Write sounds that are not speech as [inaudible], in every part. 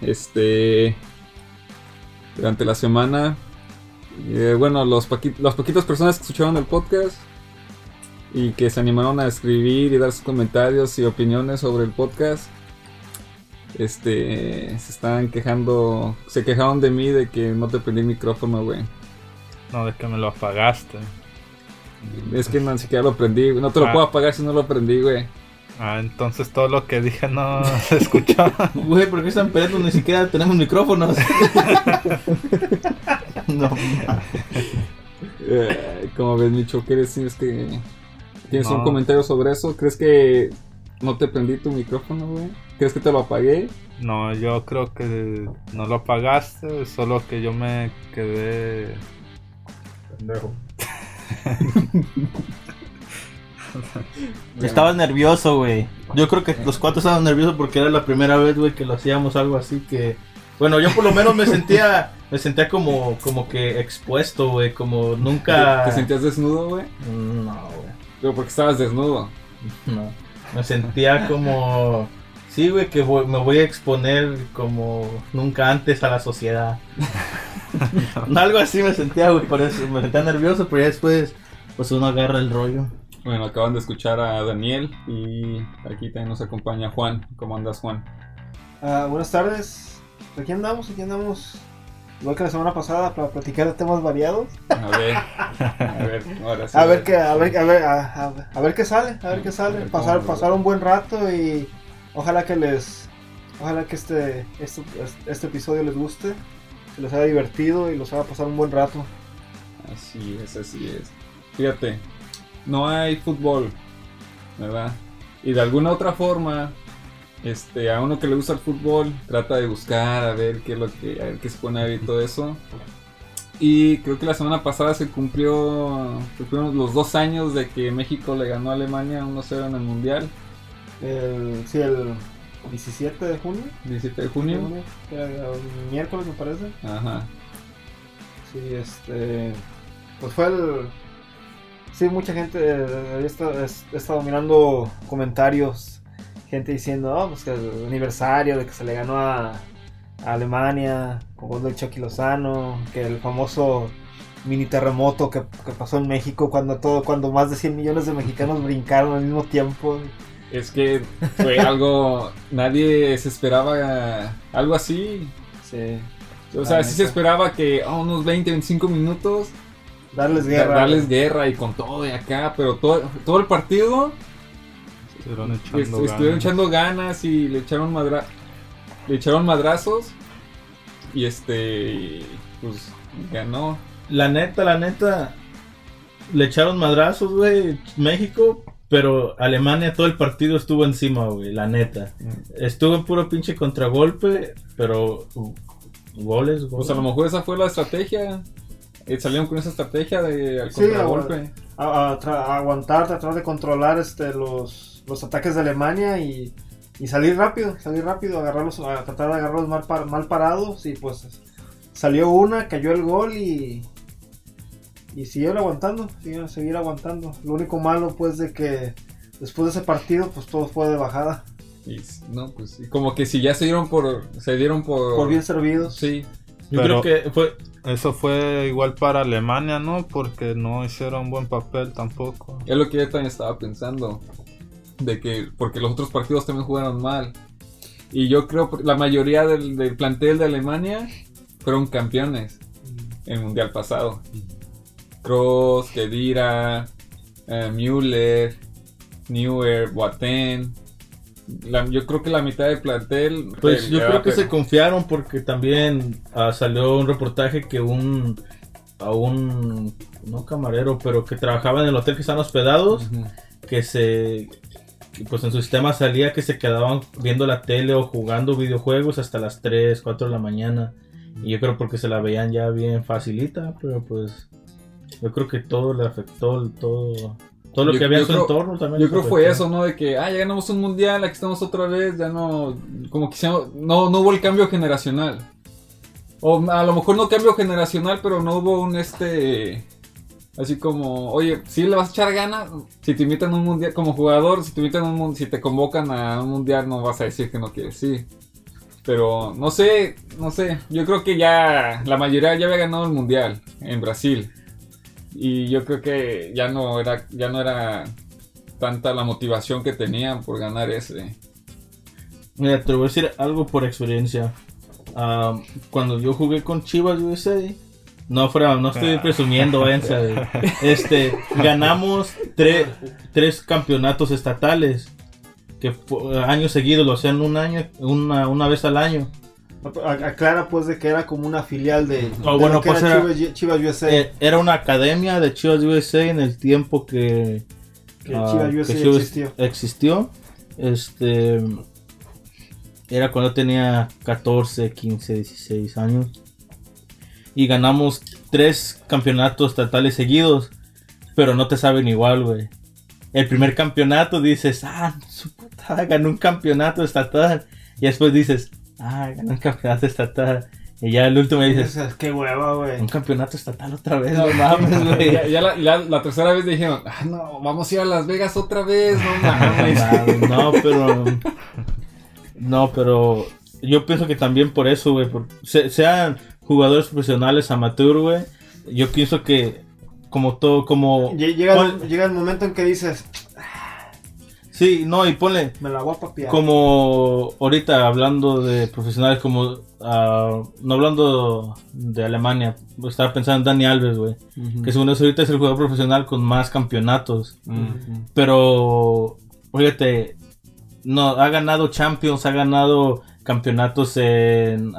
Este. Durante la semana. eh, bueno, los las poquitas personas que escucharon el podcast y que se animaron a escribir y dar sus comentarios y opiniones sobre el podcast. Este. Se están quejando. Se quejaron de mí de que no te prendí el micrófono, güey. No, de que me lo apagaste. Es que no, ni siquiera lo prendí. No te lo Ah. puedo apagar si no lo prendí, güey. Ah, entonces todo lo que dije no [laughs] se escuchó. Güey, ¿por qué están peleando? Ni siquiera tenemos micrófonos. [laughs] no, Eh, como ves, Micho, ¿qué decir? que tienes un comentario sobre eso? ¿Crees que no te prendí tu micrófono, güey? ¿Crees que te lo apagué? No, yo creo que no lo apagaste, solo que yo me quedé. Pendejo. [laughs] [laughs] Estabas nervioso, güey. Yo creo que los cuatro estaban nerviosos porque era la primera vez, güey, que lo hacíamos algo así que... Bueno, yo por lo menos me sentía, [laughs] me sentía como, como que expuesto, güey, como nunca... ¿Te, sentías desnudo, güey? No, güey, Pero porque estabas desnudo. no. Me sentía como... Sí, güey, que voy- me voy a exponer como nunca antes a la sociedad. [laughs] Algo así me sentía, güey, por eso me sentía nervioso, pero ya después, pues uno agarra el rollo. Bueno, acaban de escuchar a Daniel y aquí también nos acompaña Juan. ¿Cómo andas, Juan? Ah, buenas tardes. Aquí andamos, aquí andamos. Igual que la semana pasada para platicar de temas variados. A ver, a ver, [laughs] ahora sí. A ver qué, a ver, a ver, a, a- a ver qué sale, a ver qué sale. ver Pasar, pasar un buen rato y ojalá que les, ojalá que este, este, este episodio les guste, que les haya divertido y los haga pasar un buen rato. Así es, así es. Fíjate, no hay fútbol, ¿verdad? Y de alguna otra forma, este, a uno que le gusta el fútbol, trata de buscar a ver qué es lo que, a ver qué se pone a ver y todo eso. Y creo que la semana pasada se cumplió, cumplieron los dos años de que México le ganó a Alemania 1-0 en el Mundial, El, sí, el 17 de junio. 17 de junio. el miércoles me parece. Ajá. Sí, este. Pues fue el. Sí, mucha gente eh, he estado, mirando comentarios. Gente diciendo, oh, pues que el aniversario de que se le ganó a, a Alemania con gol del Chucky Lozano. Que el famoso mini terremoto que, que pasó en México cuando todo cuando más de 100 millones de mexicanos brincaron al mismo tiempo. Es que fue algo, [laughs] nadie se esperaba algo así. Sí. O sea, sí se esperaba que a unos 20, 25 minutos Darles guerra. darles guerra y con todo de acá, pero todo, todo el partido Estuvieron est- echando estuvieron ganas. echando ganas y le echaron madra le echaron madrazos y este pues ganó. La neta, la neta, le echaron madrazos, güey, México, pero Alemania todo el partido estuvo encima, güey, la neta. Estuvo en puro pinche contragolpe, pero uh, goles, goles. Pues a lo mejor esa fue la estrategia. Eh, salieron con esa estrategia de al Sí, contragolpe. a- a tra- a aguantar, tratar de controlar este, los, los ataques de Alemania y, y salir rápido, salir rápido, agarrarlos, a tratar de agarrarlos mal, par- mal parados y pues salió una, cayó el gol y, y siguieron aguantando, siguieron seguir aguantando. Lo único malo pues de que después de ese partido pues todo fue de bajada, Y, no, pues como que si ya se dieron por se dieron por por bien servidos. Sí, Yo Pero- creo que fue, Eso fue igual para Alemania, ¿no? Porque no hicieron buen papel tampoco. Es lo que yo también estaba pensando. De que, porque los otros partidos también jugaron mal. Y yo creo que la mayoría del, del plantel de Alemania fueron campeones en el mundial pasado. Kroos, Kedira, eh, Müller, Neuer, Boateng. La- yo creo que la mitad del plantel. pues yo creo que se confiaron porque también ah, salió un reportaje que un, a un, no camarero, pero que trabajaba en el hotel que están hospedados, Ujú. que se pues en su sistema salía que se quedaban viendo la tele o jugando videojuegos hasta las 3, 4 de la mañana. Y yo creo porque se la veían ya bien facilita, pero pues yo creo que todo le afectó, todo, todo lo Yo- que había en su creo- entorno también. Yo creo que fue eso, ¿no? De que, ah, ya ganamos un mundial, aquí estamos otra vez, ya no, como que no, no hubo el cambio generacional. O a lo mejor no cambio generacional, pero no hubo un este, así como, oye, si le vas a echar ganas, si te invitan a un mundial, como jugador, si te invitan a un si te convocan a un mundial, no vas a decir que no quieres, sí. Pero no sé, no sé. Yo creo que ya la mayoría ya había ganado el mundial en Brasil. Y yo creo que ya no era, ya no era tanta la motivación que tenían por ganar ese. Mira, te voy a decir algo por experiencia. Ah, cuando yo jugué con Chivas USA, no fuera, no estoy presumiendo, váyanse. Este, ganamos tre- tres campeonatos estatales. Que años seguidos, lo hacían un año, una, una vez al año. Aclara pues de que era como una filial de, Oh, de bueno, que pues era Chivas, Chivas USA. Eh, era una academia de Chivas USA en el tiempo que, que ah, Chivas que USA Chivas existió. existió. Este era cuando tenía 14, 15, 16 años. Y ganamos tres campeonatos estatales seguidos. Pero no te saben igual, güey. El primer campeonato dices, ah, su puta, ganó un campeonato estatal. Y después dices, ah, ganó un campeonato estatal. Y ya el último dices, Dices, Qué hueva, güey. un campeonato estatal otra vez, no mames, güey. Ya, ya la, la- la tercera vez dijeron, ah, no, vamos a ir a Las Vegas otra vez, no [laughs] mames. No, pero. No, pero. Yo pienso que también por eso, güey. por- se- sean jugadores profesionales, amateur, güey. Yo pienso que. Como todo, como. El, llega el momento en que dices, Sí, no, y ponle. me la voy a papiar. Como ahorita hablando de profesionales, como. ah, no hablando de Alemania. Estaba pensando en Dani Alves, güey. Que según eso, ahorita es el jugador profesional con más campeonatos. Pero, fíjate, no, ha ganado Champions, ha ganado campeonatos en,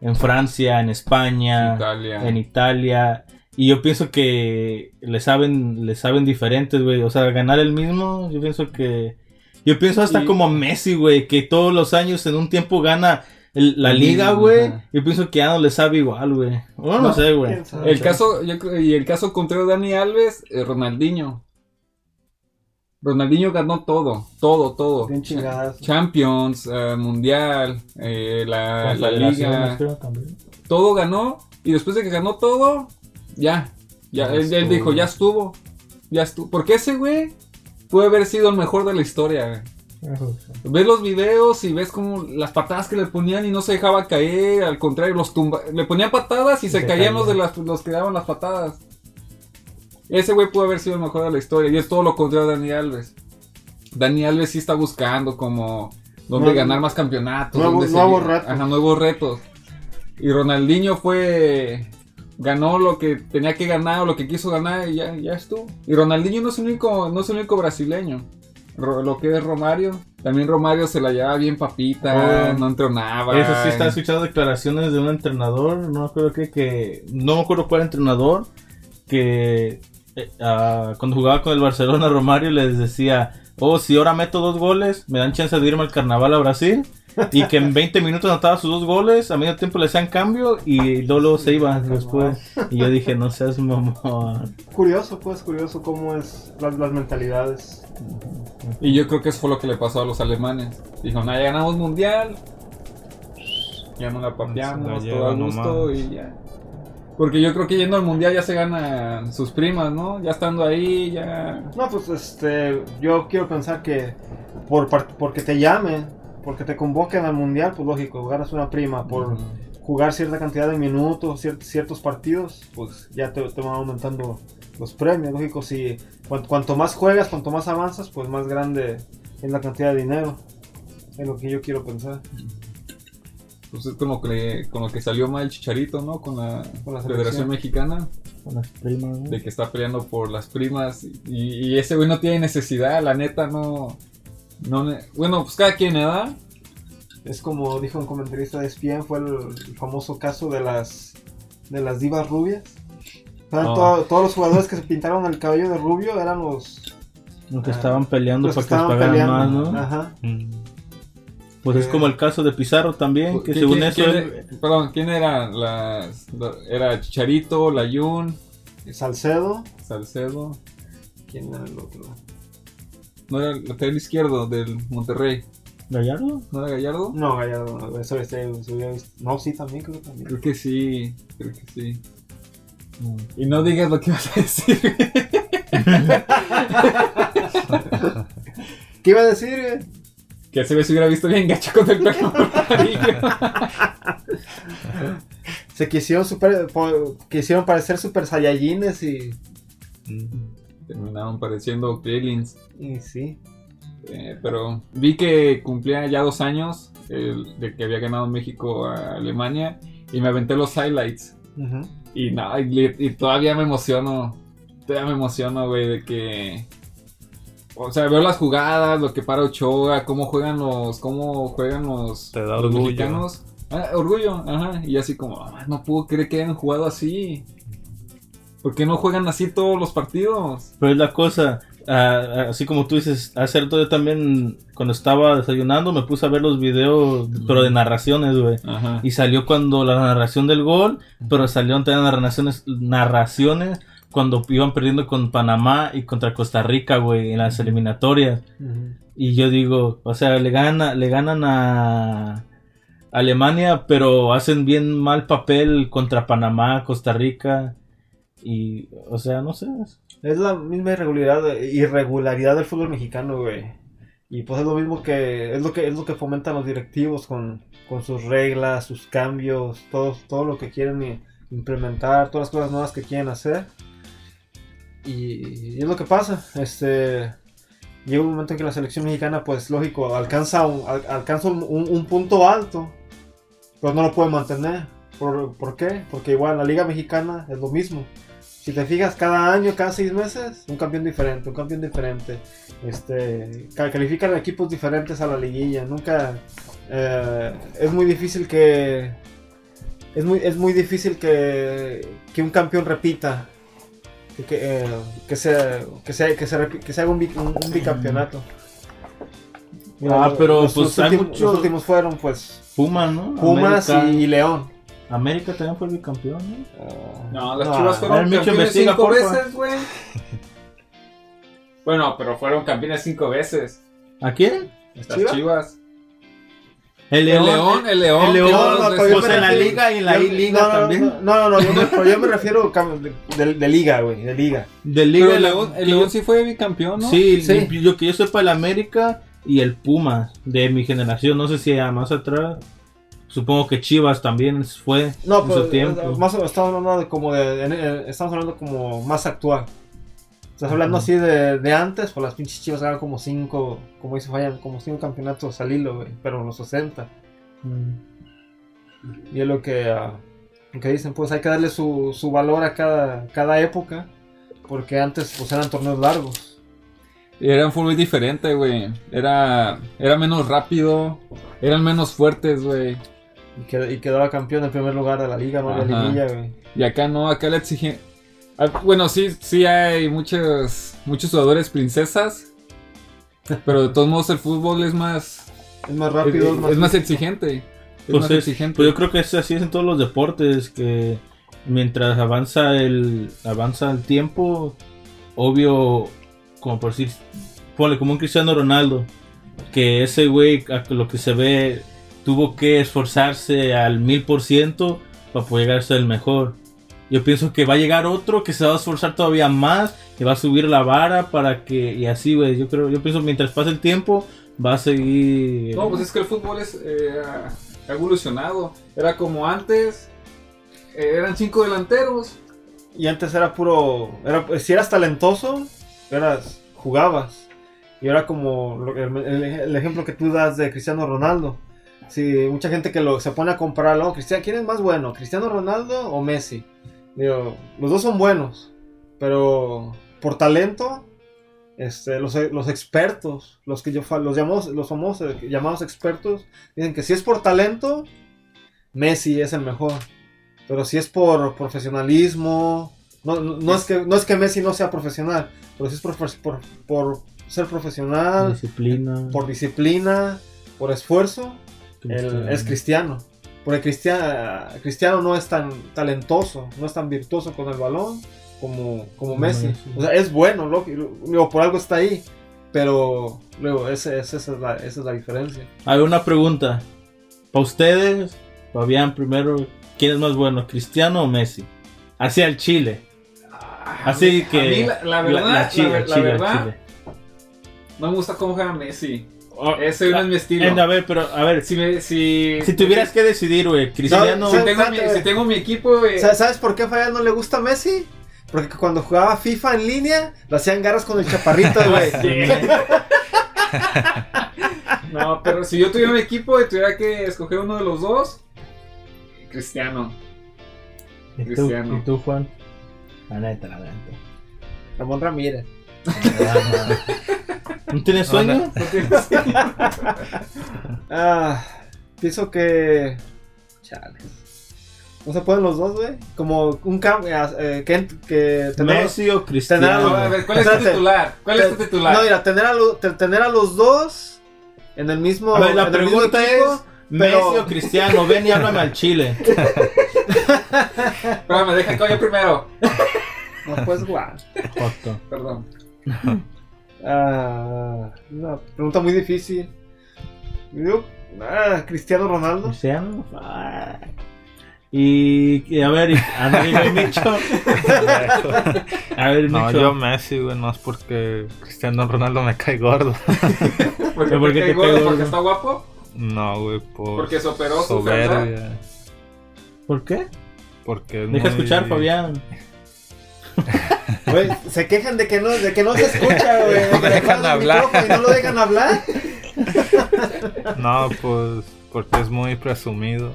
en Francia, en España, Italia. en Italia. Y yo pienso que le saben, le saben diferentes, güey. O sea, ganar el mismo, yo pienso que... Yo pienso hasta Y- como Messi, güey, que todos los años en un tiempo gana el- la El liga, güey. Yo pienso que ya no le sabe igual, güey. Bueno, no, No, sé, güey. El caso, yo creo- y el caso contrario de Dani Alves, eh, Ronaldinho. Ronaldinho ganó todo, todo, todo. Bien chingadas. Champions, eh, Mundial, eh, la, la Liga, todo ganó. Y después de que ganó todo, ya. Ya, Ya él, dijo, ya estuvo. Ya estuvo. Porque ese güey puede haber sido el mejor de la historia. güey. Ves los videos y ves como las patadas que le ponían y no se dejaba caer, al contrario, los tumba le ponían patadas y se, Se caían caía. los de las los que daban las patadas. Ese güey puede haber sido el mejor de la historia y es todo lo contrario de Dani Alves. Dani Alves sí está buscando como dónde ganar más campeonatos, dónde nuevos retos. Ajá, nuevos retos. Y Ronaldinho fue ganó lo que tenía que ganar o lo que quiso ganar y ya, ya estuvo. Y Ronaldinho no es el único, no es el único brasileño. Ro- lo que es Romario. También Romario se la llevaba bien papita, Oh. no entrenaba. Eso sí, está escuchando declaraciones de un entrenador, no me acuerdo qué, que, no me acuerdo cuál entrenador, que eh, ah, cuando jugaba con el Barcelona, Romario les decía, oh, si ahora meto dos goles, me dan chance de irme al carnaval a Brasil, y que en 20 minutos anotaba sus dos goles, a medio tiempo le hacían cambio, y luego se iba después, y yo dije, no seas mamón. Curioso, pues, curioso cómo es las, las mentalidades. Y yo creo que eso fue lo que le pasó a los alemanes. Dijo, nah, ya ganamos mundial. Ya no la papeamos, todo a gusto nomás. y ya. Porque yo creo que yendo al mundial ya se ganan sus primas, ¿no? Ya estando ahí, ya. No, pues, este, yo quiero pensar que por porque te llamen, porque te convoquen al mundial, pues lógico, ganas una prima por jugar cierta cantidad de minutos, cier- ciertos partidos, pues ya te, te van aumentando los premios, lógico, si cuan- cuanto más juegas, cuanto más avanzas, pues más grande es la cantidad de dinero. Es lo que yo quiero pensar. Pues es con lo que, con lo que salió mal Chicharito, ¿no? Con la, Con la Federación. Mexicana. Con las primas, ¿no? De que está peleando por las primas. Y, y ese güey no tiene necesidad, la neta no. no bueno, pues cada quien, ¿verdad? Es como dijo un comentarista de ESPN, fue el, el famoso caso de las de las divas rubias. To- todos los jugadores que se pintaron el cabello de rubio eran los, Los que estaban peleando los que para que les estaban pagaran peleando. más, ¿no? Ajá. Mm. Pues es como el caso de Pizarro también, que ¿Quién- según quién- eso... quién él- perdón, ¿quién era? Las, la- era Chicharito, Layun, Salcedo. Salcedo. ¿Quién era el otro? No era el lateral izquierdo del Monterrey. ¿Gallardo? ¿No era Gallardo? No, Gallardo, no, eso, visto. No, sí, también creo que también. Creo que sí, creo que sí. Y no digas lo que vas a decir. [laughs] ¿Qué iba a decir? Que ese güey se hubiera visto bien gacho con el pelo amarillo. Se quisieron, super, quisieron parecer super saiyajines y, Terminaron pareciendo Krillins. y sí. Eh, pero vi que cumplía ya dos años el- de que había ganado México a Alemania y me aventé los highlights. Y no, y, y todavía me emociono. Todavía me emociono, güey, de que. O sea, veo las jugadas, lo que para Ochoa, cómo juegan los. cómo juegan los, Te da los orgullo. mexicanos. Ah, orgullo, ajá. Y así como, "Ah, no puedo creer que hayan jugado así. ¿Por qué no juegan así todos los partidos? Pero es la cosa, ah, así como tú dices, hace rato yo también, cuando estaba desayunando, me puse a ver los videos, pero de narraciones, güey. Y salió cuando la narración del gol, pero salieron también narraciones, narraciones cuando iban perdiendo con Panamá y contra Costa Rica, güey, en las eliminatorias. Y yo digo, o sea, le, gana, le ganan a Alemania, pero hacen bien mal papel contra Panamá, Costa Rica. Y, o sea, no sé. Es la misma irregularidad, irregularidad del fútbol mexicano, güey. Y pues es lo mismo que es lo que es lo que fomentan los directivos con, con sus reglas, sus cambios, todo, todo lo que quieren implementar, todas las cosas nuevas que quieren hacer. Y, es lo que pasa, este llega un momento en que la selección mexicana, pues lógico, alcanza un, al- alcanza un, un- un punto alto, pero no lo puede mantener. ¿Por, por qué? Porque igual la liga mexicana es lo mismo. Si te fijas, cada año, cada seis meses, un campeón diferente, un campeón diferente. Este, ca- califican equipos diferentes a la liguilla. Nunca eh, es muy difícil que es muy, es muy difícil que, que un campeón repita. Que, que, eh, que sea, que, sea, que, se que se haga un, bi- un- un bicampeonato. Ah, pero, los, pues, los hay últimos, mucho- los últimos fueron pues Pumas, ¿no? Pumas América, y, León. América también fue el bicampeón, ¿no? No, las No, chivas a fueron campeones cinco porfa. veces, güey. [laughs] bueno, pero fueron campeones cinco veces. ¿A quién? Las ¿Chivas? chivas. El El León, el León. El León, no, veces. pues en la liga y en la yo- I-Liga no, no, también. No, no, no, no, yo, yo me refiero de, de- de liga, güey, de liga. De Liga. Pero el León, el León sí fue bicampeón, ¿no? Sí, Sí. y yo que yo sepa el América y el Pumas de mi generación, no sé si más atrás. Supongo que Chivas también fue No, en pero su tiempo. más estamos hablando de como de, estamos hablando como más actual. Estás hablando así de, de antes, pues las pinches chivas ganan como cinco, como dice Fallan, como cinco campeonatos al hilo, güey, pero en los 60. Mm. Y es lo que, lo que dicen, pues hay que darle su, su valor a cada, cada época, porque antes pues eran torneos largos. Era un fútbol diferente, güey. Era, era menos rápido. Eran menos fuertes, güey. Y, que- y quedaba campeón en primer lugar de la liga, no Ajá. liguilla, güey. Y acá no, acá le exigen. Ah, Bueno, sí, sí hay muchos, muchos jugadores princesas. Pero de todos modos el fútbol es más, Es más rápido, es más, es más exigente. Es Pues, más es- exigente. pues yo creo que es así es en todos los deportes, que mientras avanza el avanza el tiempo, obvio, como por decir, ponle como un Cristiano Ronaldo, que ese güey, a lo que se ve, tuvo que esforzarse al mil por ciento para poder llegar a ser el mejor. Yo pienso que va a llegar otro que se va a esforzar todavía más, que va a subir la vara para que, y así, güey, yo creo, yo pienso mientras pase el tiempo, va a seguir... No, pues es que el fútbol es, eh, ha evolucionado. Era como antes. eh, eran cinco delanteros. Y antes era puro. Era, si eras talentoso, eras, jugabas. Y ahora como el, el- el ejemplo que tú das de Cristiano Ronaldo. Si mucha gente que lo, se pone a comparar, ¿no? Cristiano, ¿quién es más bueno? ¿Cristiano Ronaldo o Messi? Digo, los dos son buenos. Pero por talento, este, los, los expertos, los que yo los llamamos, los famosos llamados expertos, dicen que si es por talento, Messi es el mejor. Pero si es por profesionalismo, no, no, no es, que, no es que Messi no sea profesional, pero si es por, por, por ser profesional, disciplina. por disciplina, por esfuerzo, él es cristiano. Porque Cristiano, Cristiano no es tan talentoso, no es tan virtuoso con el balón como, como Messi. O sea, es bueno, lo- por algo está ahí. Pero luego, ese- ese- esa, es la, esa es la diferencia. Hay una pregunta. Para ustedes, Fabián, primero, ¿quién es más bueno, Cristiano o Messi? Hacia el Chile. Así A mí- que. a mí la, la verdad, la, Chile, ver- la Chile, verdad, Chile. no me gusta cómo juega Messi. Oh, Ese no es mi estilo. en- a ver, pero a ver, si, me, si, si tuvieras que decidir, güey, Cristiano. si, No, tengo mi, espérate. si tengo mi equipo, güey, Sa- ¿Sabes por qué a Fabián no le gusta Messi? Porque cuando jugaba FIFA en línea, lo hacían garras con el chaparrito, güey. [laughs] [laughs] No, pero si yo tuviera un equipo y tuviera que escoger uno de los dos, Cristiano. ¿Y tú, Cristiano. ¿Y tú, Juan? La neta, la neta. Ramón Ramírez. [laughs] ¿No tienes sueño? ¿No tienes- [laughs] Ah, pienso que. Chale. No se pueden los dos, güey. Como un cambio. Eh, que, que tener- Messi o Tener Cristiano. No, a ver, ¿cuál es tu titular? ¿Cuál es tu titular? No, mira, tener a, lo- te- tener a los dos en el mismo. A ver, la en el mismo pregunta equipo, es: Messi pero- o Cristiano, ven y háblame al chile. Espérame, deja que vaya primero. [laughs] No, pues, guau. Perdón. Ah, una pregunta muy difícil. Yo, ah, Cristiano Ronaldo. Cristiano. Ah. Y, y a ver, a ver, Micho. [laughs] A ver, No, Micho. yo Messi, güey, no es porque Cristiano Ronaldo me cae gordo. [laughs] ¿Porque, ¿Por qué te cae gordo? ¿Porque está guapo? No, güey, por Porque se operó su soberbia. ¿Por qué? Porque es Deja muy- escuchar, Fabián. [laughs] Güey, se quejan de que no, de que no se escucha, güey. No me dejan hablar. Y no lo dejan hablar. No, pues porque es muy presumido.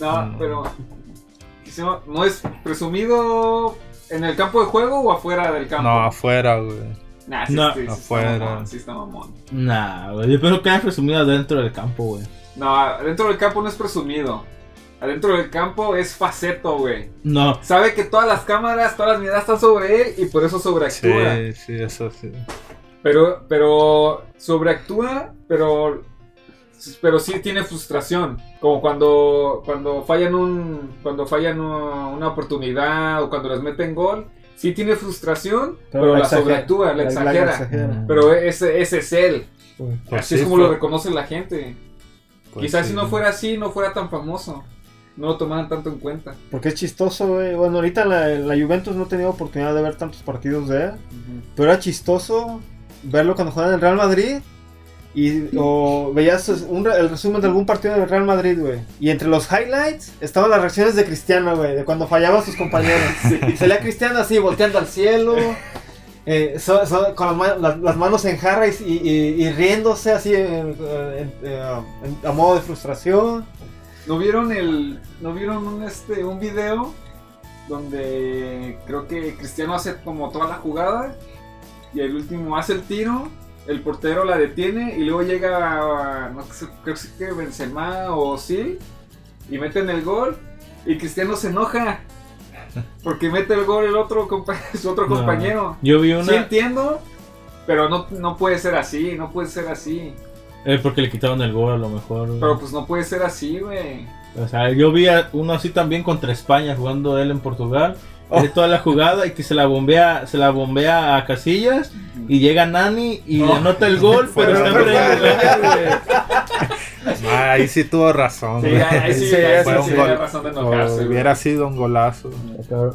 No, Mm. pero. ¿No es presumido en el campo de juego o afuera del campo? No, afuera, güey. Nah, sí, No, sí, sí está afuera. mamón, sí está mamón. Nah, güey. Yo creo que has presumido dentro del campo, güey. No, adentro del campo no es presumido. Adentro del campo es faceto, güey. No. Sabe que todas las cámaras, todas las miradas están sobre él y por eso sobreactúa. Sí, sí, eso sí. Pero, pero sobreactúa, pero, pero sí tiene frustración. Como cuando, cuando fallan un, cuando fallan un- una oportunidad o cuando les meten gol, sí tiene frustración, pero, la, sobreactúa, la, La- la exagera. Pero ese, ese es él. Pues así es sí, como fue- lo reconoce la gente. pues Quizás sí. si no fuera así, no fuera tan famoso. No lo tomaran tanto en cuenta. Porque es chistoso, güey. Bueno, ahorita la, la Juventus no tenido oportunidad de ver tantos partidos de él. Pero era chistoso verlo cuando jugaba en el Real Madrid. Y o veías un el resumen de algún partido del Real Madrid, güey. Y entre los highlights estaban las reacciones de Cristiano, güey. De cuando fallaban sus compañeros. [laughs] Y salía Cristiano así, volteando al cielo. eh, so- so- con las, ma- las- las manos en jarra y, y- y riéndose así en- en- en- a modo de frustración. ¿No vieron el. ¿No vieron un este un video donde creo que Cristiano hace como toda la jugada y el último hace el tiro, el portero la detiene y luego llega no sé, creo que Benzema o sí y meten el gol y Cristiano se enoja porque mete el gol el otro [laughs] su otro No. compañero. Yo vi Sí una. entiendo, pero no, no puede ser así, no puede ser así. Eh, porque le quitaron el gol a lo mejor. güey. Pero pues no puede ser así, güey. O sea, yo vi a uno así también contra España jugando él en Portugal. Oh. De toda la jugada y que se la bombea, se la bombea a Casillas y llega Nani y Oh. anota el gol, [laughs] pero está en. [laughs] Ah, ahí sí tuvo razón. Sí, güey. ahí sí, Sí, ahí fue sí gol. razón de enojarse, hubiera sido un golazo.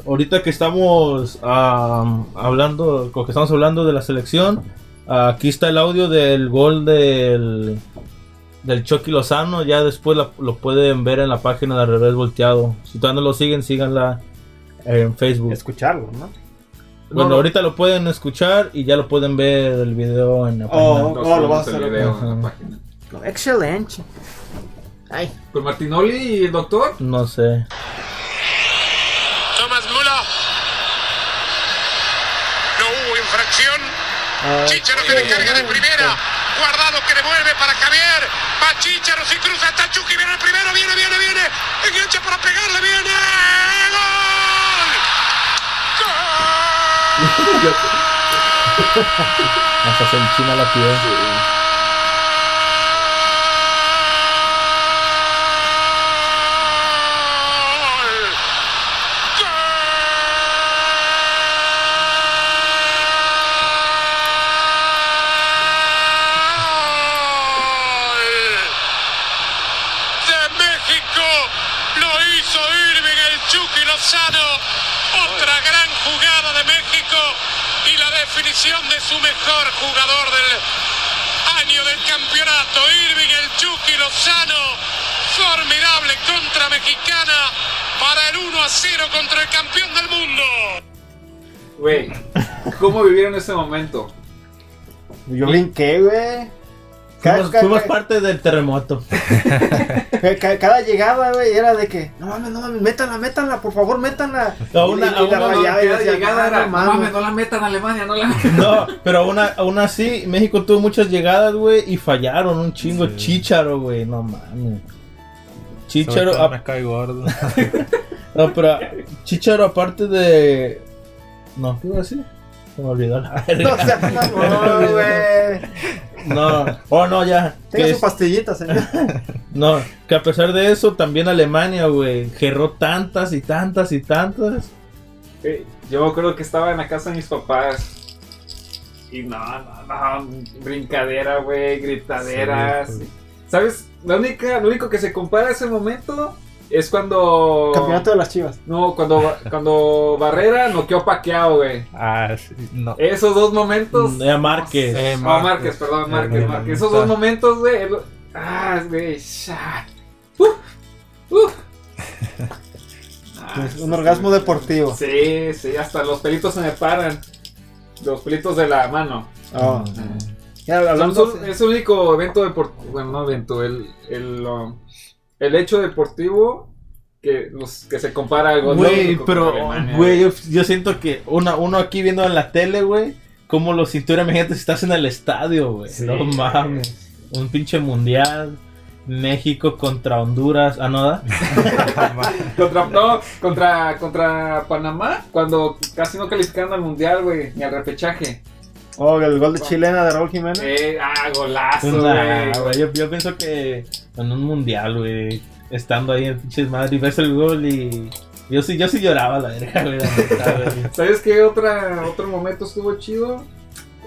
Ahorita que estamos ah, hablando, que estamos hablando de la selección, aquí está el audio del gol del del Chucky Lozano. Ya después la- lo pueden ver en la página de Al Revés Volteado. Si todavía no lo siguen, síganla en Facebook. Escucharlo, ¿no? Bueno, No, no. ahorita lo pueden escuchar y ya lo pueden ver el video en la Oh. página. Oh, lo vas a hacer. video en la página. Excelente. Ay. ¿Con Martinoli y el doctor? No sé. Thomas Müller. No hubo infracción. Chicharo que descarga de primera. Guardado que devuelve para Javier. Va Chicharo, si cruza hasta Chucky. Viene el primero, viene, viene, viene. Engancha para pegarle, viene. ¡Gol! [laughs] Hasta se enchina la piel. ¡Gol! ¡Gol! De México lo hizo Irving el Chucky Lozano. Otra gran jugada de México y la definición de su mejor jugador del genio del campeonato, Irving el Chucky Lozano, formidable contra mexicana para el 1 a 0 contra el campeón del mundo. Güey, ¿cómo vivieron ese momento? Yo brinqué, güey. Cada, Fuimos, cada- fuimos cada- parte del terremoto. [laughs] ca- cada llegada, güey, era de que, no mames, no mames, métanla, métanla, por favor, métanla. A una- Y- y a la una Cada decía, llegada "Ah, era, no no mames". mames, no la metan a Alemania, no la [laughs] No, pero aún, aún así, México tuvo muchas llegadas, güey, y fallaron un chingo. Sí. Chícharo, güey, no mames. Todo a- me cae gordo. [laughs] no, pero Chícharo aparte de... No, ¿qué iba a decir? Se me olvidó la [laughs] No verga. seas mamón, [laughs] güey. No, oh no, ya. Tenga Que su es- pastillita, señor. [laughs] no, que a pesar de eso, también Alemania, güey, gerró tantas y tantas y tantas. Yo me acuerdo que estaba en la casa de mis papás. Y no, no, no, brincadera, güey, gritaderas. Sí, pues. ¿Sabes? La única, lo único que se compara a ese momento es cuando. Campeonato de las chivas. No, cuando, [laughs] cuando Barrera noqueó Paqueado, güey. Ah, sí, no. Esos dos momentos. Era Márquez. Eh, No, Márquez. Márquez, perdón, Márquez, Eh, Márquez. eh, Esos dos momentos, güey. Ah, güey. ya. Uh, uh. Ah, un orgasmo sí, deportivo. Sí, sí, hasta los pelitos se me paran. Los pelitos de la mano. Oh. Mm. Ya, es el único evento deportivo. Bueno, no evento, el, el, um, el hecho deportivo que, los, que se compara al gol de Güey, pero, güey, yo, yo siento que una, uno aquí viendo en la tele, güey, como lo sintió, imagínate si estás en el estadio, güey. Sí. No mames. Un pinche mundial. México contra Honduras. Ah, no, ¿da? [laughs] Contra, no, contra, contra Panamá, cuando casi no calificaron al mundial, güey, ni al repechaje. Oh, el gol de chilena de Raúl Jiménez. Eh, ah, golazo, Nah, güey. yo, yo pienso que en un mundial, güey, estando ahí en pinches madre y ves el gol y. Yo sí, yo sí lloraba, la verga, güey. [laughs] ¿Sabes qué otra, otro momento estuvo chido?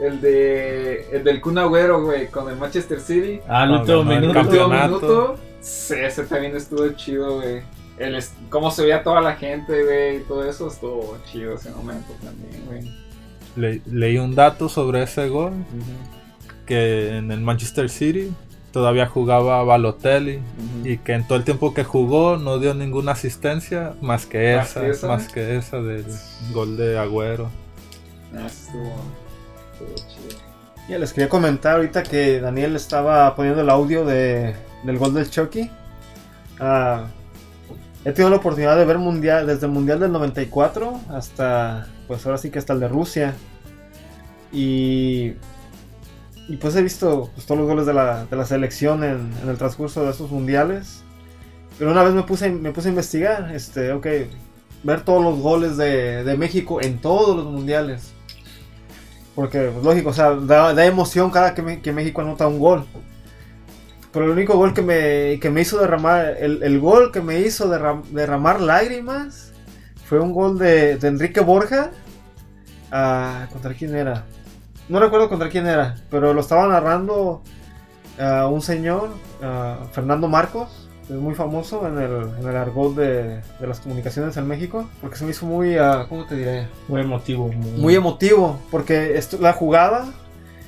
El de el del Kun Agüero, güey, con el Manchester City. Ah, el No, último el minuto. Último minuto. Sí, ese también estuvo chido, güey. El cómo se veía toda la gente, güey, y todo eso estuvo chido ese momento también, güey. Le- leí un dato sobre ese gol. Que en el Manchester City todavía jugaba Balotelli. Y que en todo el tiempo que jugó no dio ninguna asistencia más que ¿Más esa, que esa? más que esa del gol de Agüero. Ah, estuvo, estuvo chido. Ya les quería comentar ahorita que Daniel estaba poniendo el audio de, del gol del Chucky. Ah, he tenido la oportunidad de ver mundial desde el mundial del 94 hasta, pues ahora sí que hasta el de Rusia. Y, y pues he visto pues, todos los goles de la, de la selección en, en el transcurso de esos mundiales. Pero una vez me puse, me puse a investigar, este, ok, ver todos los goles de, de México en todos los mundiales. Porque, pues, lógico, o sea, da, emoción cada que, que México anota un gol. Pero el único gol que me, que me hizo derramar, el, el gol que me hizo derram- derramar lágrimas fue un gol de, de Enrique Borja. Ah, ¿Contra quién era? No recuerdo contra quién era, pero lo estaba narrando ah, un señor, ah, Fernando Marcos, es muy famoso en el, en el argot de, de las comunicaciones en México, porque se me hizo muy, ah, ¿cómo te diré? Muy emotivo. Muy, Muy emotivo, porque esto, la jugada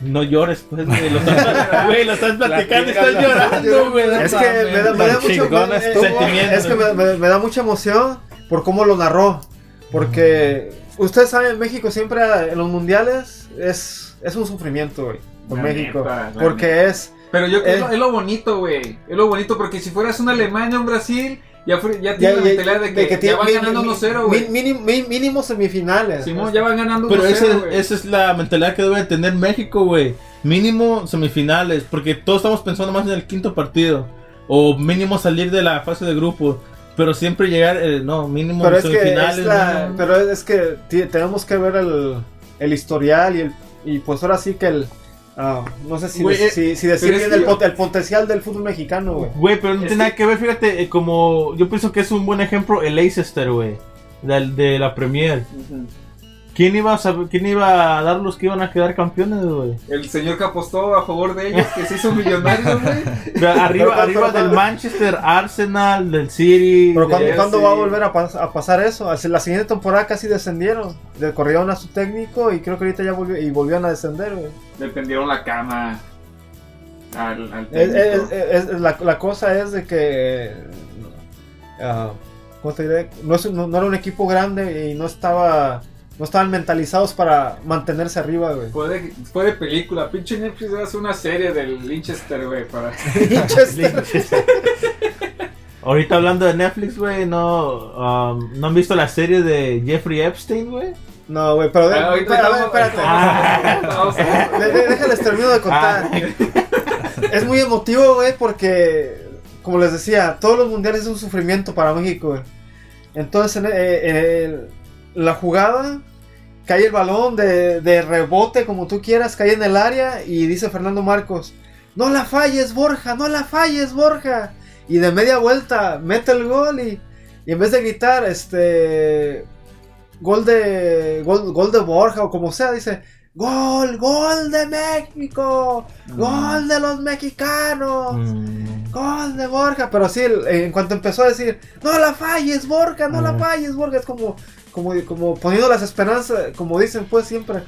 No llores, pues, güey. Lo estás, [laughs] güey, lo estás platicando y estás llorando, güey. Es que me da, me da mucho me- estuvo. Sentimiento. es que me, me- me da mucha emoción por cómo lo narró. Porque ustedes saben, México siempre en los mundiales es, es un sufrimiento, güey. Con La México. neta, porque es. Pero yo creo Eh. es, lo, es lo bonito, güey. Es lo bonito porque si fueras una Alemania o un Brasil, ya, fue- ya Ya, tiene la ya- mentalidad de que, de tiene ya van mi- ganando mi- 1-0, güey. mi- mínimo, mi- mínimo semifinales. Simón, ya van ganando 1-0, Pero esa es la mentalidad que debe tener México, güey. Mínimo semifinales, porque todos estamos pensando más en el quinto partido. O mínimo salir de la fase de grupo. Pero siempre llegar, eh, no, mínimo Pero es que, semifinales. es la- mínimo. pero es que tenemos que ver el, el historial y, el, y pues ahora sí que el... ah, no sé si, Güey, de- eh, si, si decir bien el, pot- el potencial del fútbol mexicano, güey. Güey, pero no Es tiene nada que- ver, fíjate, eh, como yo pienso que es un buen ejemplo el Leicester, güey, de, la Premier. ¿Quién iba a saber, quién iba a dar los que iban a quedar campeones, güey? El señor que apostó a favor de ellos, que se hizo millonario, [laughs] güey. Arriba, Pero, arriba pero, del pero- Manchester, Arsenal, del City. Pero de- ¿cuándo, cuándo va a volver a, pas- a pasar eso? La siguiente temporada casi descendieron. Corrieron a su técnico y creo que ahorita ya volvió, y volvieron a descender, güey. Le tendieron la cama. al, al Es- técnico. es- es- la, la cosa es de que. ah, ¿cómo te diré? No, es un- no- no era un equipo grande y no estaba. No estaban mentalizados para mantenerse arriba, güey. Fue de, fue de película. Pinche Netflix debe hacer una serie del Linchester, güey, para... [laughs] [laughs] Manchester. Ahorita hablando de Netflix, güey, no, um, ¿no han visto la serie de Jeffrey Epstein, güey? No, güey, pero. Ah, ver, espérate. Ah, [laughs] déjales termino de contar. Es muy emotivo, güey, porque, como les decía, todos los mundiales es un sufrimiento para México, güey. Entonces, en, eh, en el- la jugada, cae el balón de, de rebote, como tú quieras, cae en el área y dice Fernando Marcos, no la falles, Borja, no la falles, Borja. Y de media vuelta mete el gol y, y en vez de gritar, este... Gol de, gol, gol de Borja o como sea, dice, Gol, gol de México, gol de los mexicanos, Mm. gol de Borja. Pero sí, el- en cuanto empezó a decir, no la falles, Borja, no la Ah. falles, Borja, es como, como, como poniendo las esperanzas, como dicen pues siempre,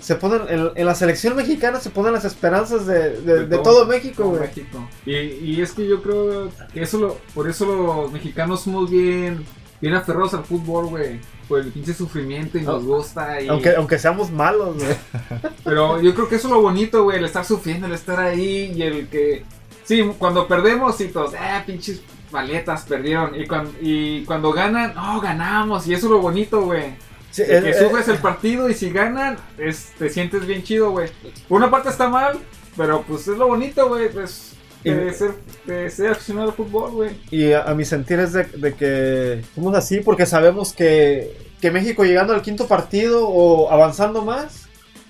se ponen, en, en la selección mexicana se ponen las esperanzas de, de- de todo México, todo. México. Y, y es que yo creo que eso lo, por eso los mexicanos somos bien, bien aferrados al fútbol, güey. Por el pinche sufrimiento y nos gusta. Y, Aunque, aunque seamos malos, güey. [laughs] Pero yo creo que eso es lo bonito, güey, el estar sufriendo, el estar ahí y el que... Sí, cuando perdemos y todos, ah, pinches maletas, perdieron. Y cuando, y cuando ganan, no, ganamos. Y eso es lo bonito, güey. Sí, que es- sufres el partido y si ganan, es, te sientes bien chido, güey. Una parte está mal, pero pues es lo bonito, güey. Pues, de, ser, de ser aficionado al fútbol, güey. Y a, a mi sentir es de, de que somos así porque sabemos que, que México llegando al quinto partido o avanzando más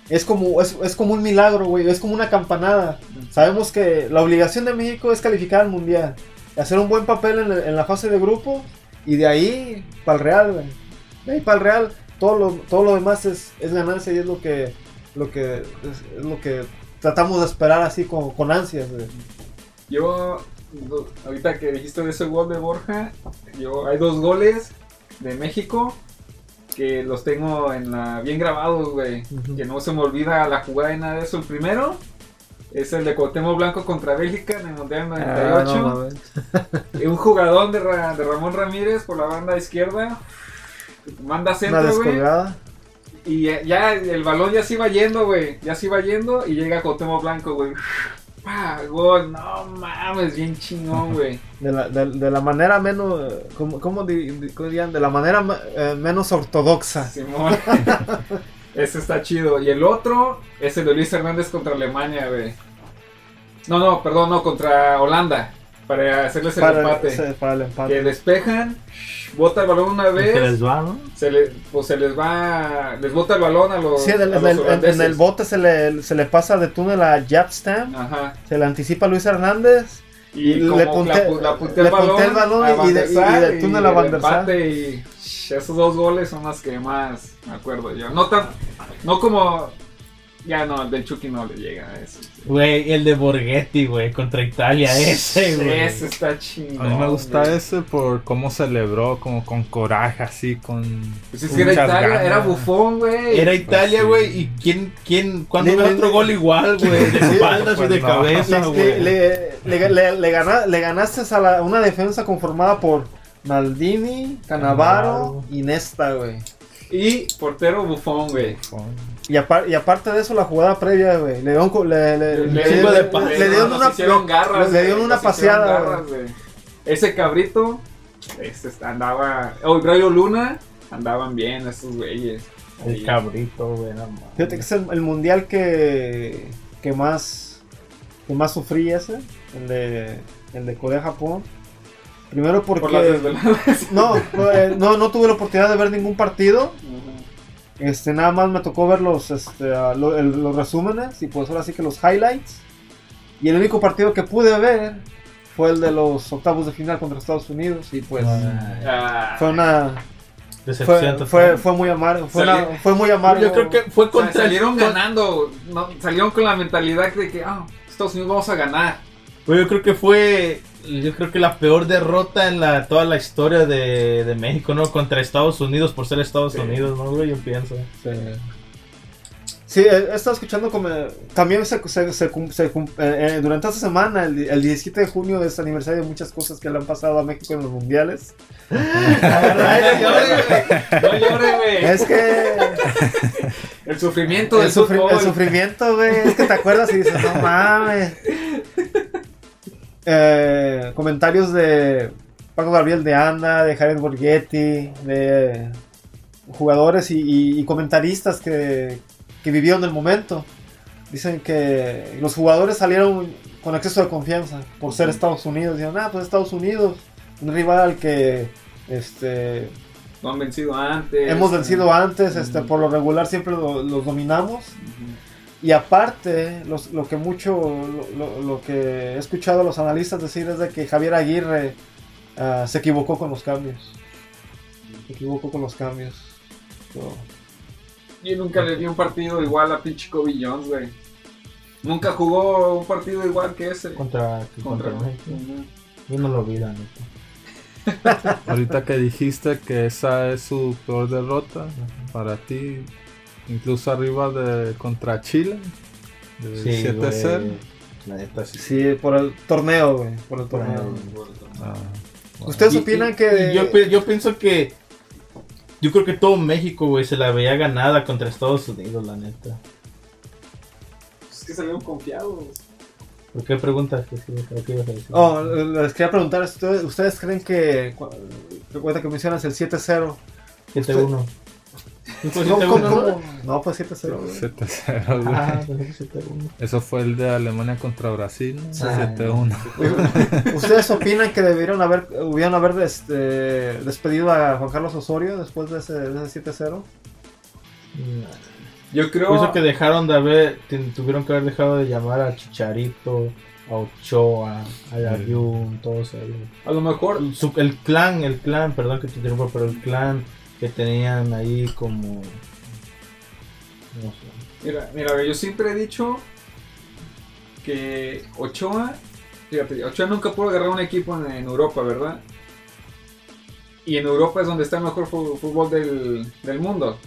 es como, es, es como un milagro, güey. Es como una campanada. Sabemos que la obligación de México es calificar al mundial, hacer un buen papel en, la- en la fase de grupo y de ahí para el Real, güey. De ahí para el Real, todo lo, todo lo demás es, es ganancia y es lo que, lo que, es, es lo que tratamos de esperar así con, con ansias, güey. Yo, ahorita que dijiste de ese gol de Borja, yo hay dos goles de México que los tengo en la bien grabados, güey. Que no se me olvida la jugada de nada de eso. El primero es el de Cuauhtémoc Blanco contra Bélgica en el Mundial 98. Ah, no. Y un jugadón de, Ra- de Ramón Ramírez por la banda izquierda. Manda centro, güey. Y ya- ya el balón ya se iba yendo, güey. Ya se iba yendo y llega Cuauhtémoc Blanco, güey. Gol, no mames, bien chingón, [laughs] güey. De la, de, de la manera menos, ¿cómo, cómo dirían? De la manera eh, menos ortodoxa. Simón. [laughs] Ese está chido. Y el otro es el de Luis Hernández contra Alemania, güey. No, no, perdón, no, contra Holanda. Para hacerles el Para, empate. se- para el Que empate. despejan, bota el balón una Se vez. les va, ¿no? Se le, pues se les va, les bota el balón a los, Sí, en el, a en los el- en- en el bote se le, se le pasa de túnel a Japstam. Ajá. Se le anticipa a Luis Hernández. Y, Y le la, punte- pu- la puntea le el balón, el balón y de- y del túnel a Van der y esos dos goles son los que más me acuerdo yo. No tan, no como, ya no, el del Chucky no le llega a eso. Güey, el de Borghetti, güey, contra Italia, ese, güey. Ese está chingón. A mí me gusta güey. ese por cómo celebró, como con coraje, así, con... Pues es que era Italia, ganas. era bufón, güey. Era Italia, sí. güey, y quién, quién, cuando Le- ve le- otro gol igual, güey, de Sí, espaldas y pues de no. cabeza, Le, güey. le, le- le- le gana- le ganaste a la- una defensa conformada por Maldini, Canavaro Cannavaro. y Nesta, güey. Y portero bufón, güey. Y, apar- y aparte de eso, la jugada previa, güey. Le, dio un co- le, le, Le- le- chingo le- de pa- le le- dieron una, garras, le, le dieron una paseada, garras, güey. güey. Ese cabrito, este andaba, oh, y Rayo Luna, andaban bien esos güeyes. El Y- cabrito, güey. Fíjate que es el, el mundial que, que más que más sufrí ese, el de, el de Corea-Japón. Primero porque Por no, eh, no, no tuve la oportunidad de ver ningún partido. Este, nada más me tocó ver los, este, ah, lo- el- los resúmenes y pues ahora sí que los highlights. Y el único partido que pude ver fue el de los octavos de final contra Estados Unidos y pues Ah, fue una Decepción fue, fue, fue muy amargo, fue, una- fue muy amargo. Yo creo que fue o sea, contra salieron con- ganando, no, salieron con la mentalidad de que, ah, Estados Unidos vamos a ganar. Pues yo creo que fue, yo creo que la peor derrota en la toda la historia de, de México, ¿no? Contra Estados Unidos por ser Estados Sí. Unidos, ¿no, güey? Yo pienso. Sí. Sí, he he estado escuchando como... También se, se- se cum- se eh, eh, durante esta semana, el, el 17 de junio, es aniversario de muchas cosas que le han pasado a México en los mundiales. [laughs] No llore, güey. Es que El sufrimiento del el, sufri- fútbol. el sufrimiento, güey, es que te acuerdas y dices, no mames. Eh, comentarios de Paco Gabriel de Anda, de Javier Borghetti, de jugadores y, y- y comentaristas que, que vivieron el momento. Dicen que los jugadores salieron con exceso de confianza por ser Estados Unidos. Dicen, ah, pues Estados Unidos, un rival al que este, No han vencido antes. hemos vencido antes, este, por lo regular siempre lo- los dominamos. Y aparte, los- lo que mucho, lo, que he escuchado a los analistas decir es de que Javier Aguirre ah, se equivocó con los cambios. Se equivocó con los cambios. So, Yo nunca le di un partido igual a pinche Kobe Jones, güey. Nunca jugó un partido igual que ese. Contra, Contra contra México. Yo no lo vi, la neta. [laughs] Ahorita que dijiste que esa es su peor derrota para ti, incluso arriba de contra Chile, de Sí, 7-0. güey. La neta, sí. sí, por el torneo, güey. Por el Por torneo. el- Ah, ¿Ustedes Y- opinan y- que.? y Yo, yo pienso que. Yo creo que todo México, güey, se la veía ganada contra Estados Unidos, la neta. Es que salieron confiados. ¿Por qué preguntas? ¿Qué, qué, qué ibas a decir? Oh, les quería preguntar, ¿ustedes, ustedes creen que. cu- Recuerda que mencionas el 7-0. 7-1. ¿No fue ¿Cómo- 7-1, cómo- no? pues 7-0. güey. 7-0, güey. Ah, 7-1. Eso fue el de Alemania contra Brasil, ¿no? Sí. 7-1. ¿Ustedes opinan que debieron haber, hubieran haber este, despedido a Juan Carlos Osorio después de ese, de ese 7-0? Yo creo. Pienso que dejaron de haber, tuvieron que haber dejado de llamar a Chicharito, a Ochoa, a Ayun, todos ellos. A lo mejor. El, el clan, el clan, perdón que te interrumpa, pero el clan que tenían ahí como... No sé. Mira, mira, yo siempre he dicho que Ochoa. Fíjate, Ochoa nunca pudo agarrar un equipo en, en Europa, ¿verdad? Y en Europa es donde está el mejor fútbol del, del mundo.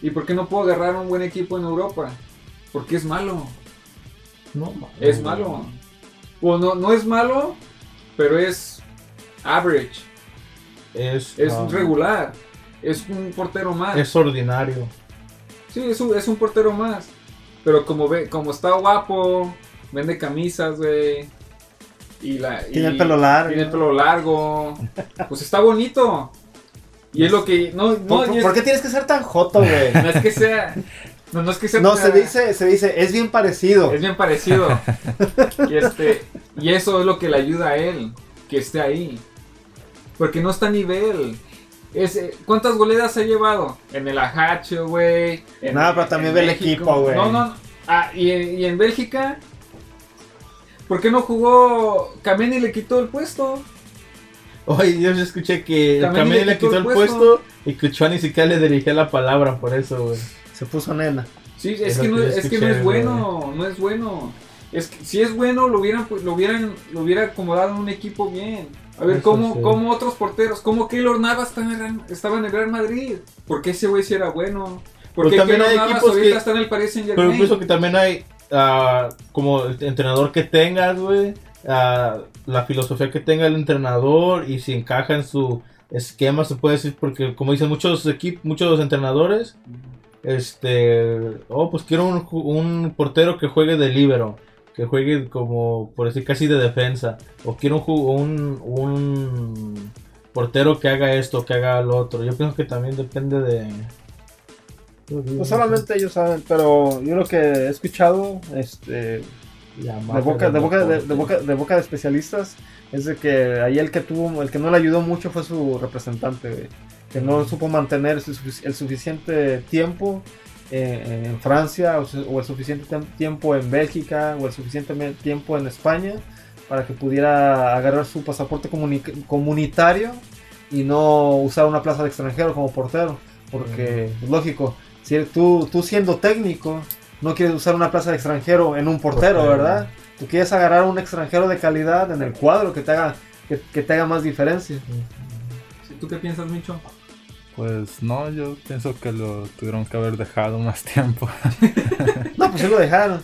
¿Y por qué no puedo agarrar un buen equipo en Europa? Porque es malo. No, Es malo. O no, no es malo, pero es average. Es, Es ah, regular. Es un portero más. Es ordinario. Sí, es un, es un portero más. Pero como ve, como está guapo, vende camisas, güey. Y la, Tiene y el pelo largo. Tiene el pelo largo. [laughs] Pues está bonito. Y es lo que. No, no, ¿Por, y es, por qué tienes que ser tan joto, güey? [laughs] no es que sea. No, no es que sea. No, se dice, se dice, es bien parecido. Es bien parecido. [laughs] y, este, y eso es lo que le ayuda a él. Que esté ahí. Porque no está a nivel. Es, eh, ¿Cuántas goleadas ha llevado? En el Ajacho, güey. No, pero también en ve el México. equipo, güey. No, no. no. Ah, y, en- y en Bélgica. ¿Por qué no jugó? Kameni le quitó el puesto. Oye, yo escuché que Camille le le quitó el el puesto y que Ochoa ni siquiera le dirigía la palabra por eso, güey. Se puso nena. Sí, es, Es que no, es que no es bueno, no es bueno. Es que si es bueno, lo hubieran, pues, lo hubieran, lo hubiera acomodado en un equipo bien. A ver, ¿cómo, sí. cómo otros porteros? ¿Cómo Keylor Navas estaba en el Real Madrid? ¿Por qué ese güey sí era bueno? ¿Por Pero qué también Keylor hay Navas equipos ahorita que- está en el Paris Saint Pero Germain? pienso que también hay, ah, como el entrenador que tengas, güey, ah, la filosofía que tenga el entrenador y si encaja en su esquema, se puede decir, porque como dicen muchos equipos, muchos entrenadores, este, oh, pues quiero un, un portero que juegue de líbero, que juegue como, por decir, casi de defensa, o quiero un, un, un portero que haga esto, que haga lo otro. Yo pienso que también depende de... No solamente ellos saben, pero yo lo que he escuchado, este, de boca, de boca, de, de boca, de boca de especialistas, es de que ahí el que tuvo, el que no le ayudó mucho fue su representante, güey, que no supo mantener el suficiente tiempo eh, en Francia o, o el suficiente tiempo en Bélgica o el suficiente tiempo en España para que pudiera agarrar su pasaporte comuni- comunitario y no usar una plaza de extranjero como portero, porque lógico, si tú, tú siendo técnico no quieres usar una plaza de extranjero en un portero, Portero. ¿verdad? Tú quieres agarrar un extranjero de calidad en el cuadro que te haga, que, que te haga más diferencia. ¿Tú qué piensas, Micho? Pues no, yo pienso que lo tuvieron que haber dejado más [laughs] tiempo. No, pues sí lo dejaron.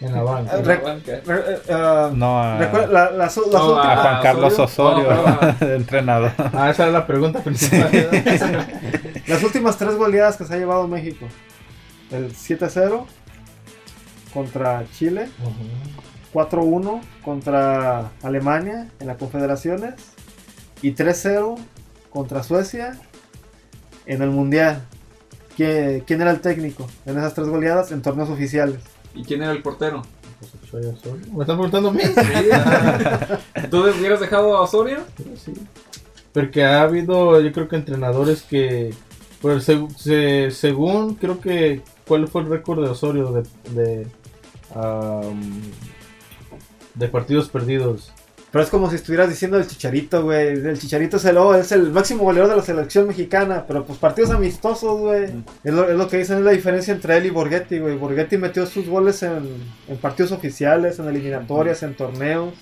En la banca. Rec- re- eh, ah, No a, recuerda, la- las No, a Juan Carlos Osorio. Osorio, No, no, [laughs] entrenador. Ah, esa era la pregunta principal. [laughs] Las últimas tres goleadas que se ha llevado México. El 7-0 contra Chile, 4-1 contra Alemania en las Confederaciones y 3-0 contra Suecia en el Mundial. ¿Qué- ¿Quién era el técnico en esas tres goleadas en torneos oficiales? ¿Y quién era el portero? ¿Me están preguntando a mí? ¿Tú hubieras dejado a Osorio? Sí. Porque ha habido, yo creo que entrenadores que, pues seg- se- según, creo que, ¿cuál fue el récord de Osorio de, de partidos perdidos? Pero es como si estuvieras diciendo el Chicharito, güey. El Chicharito es el, oh, es el máximo goleador de la selección mexicana. Pero pues partidos amistosos, güey. Es, lo, es lo que dicen, es la diferencia entre él y Borghetti, güey. Borghetti metió sus goles en, en partidos oficiales, en eliminatorias, en torneos.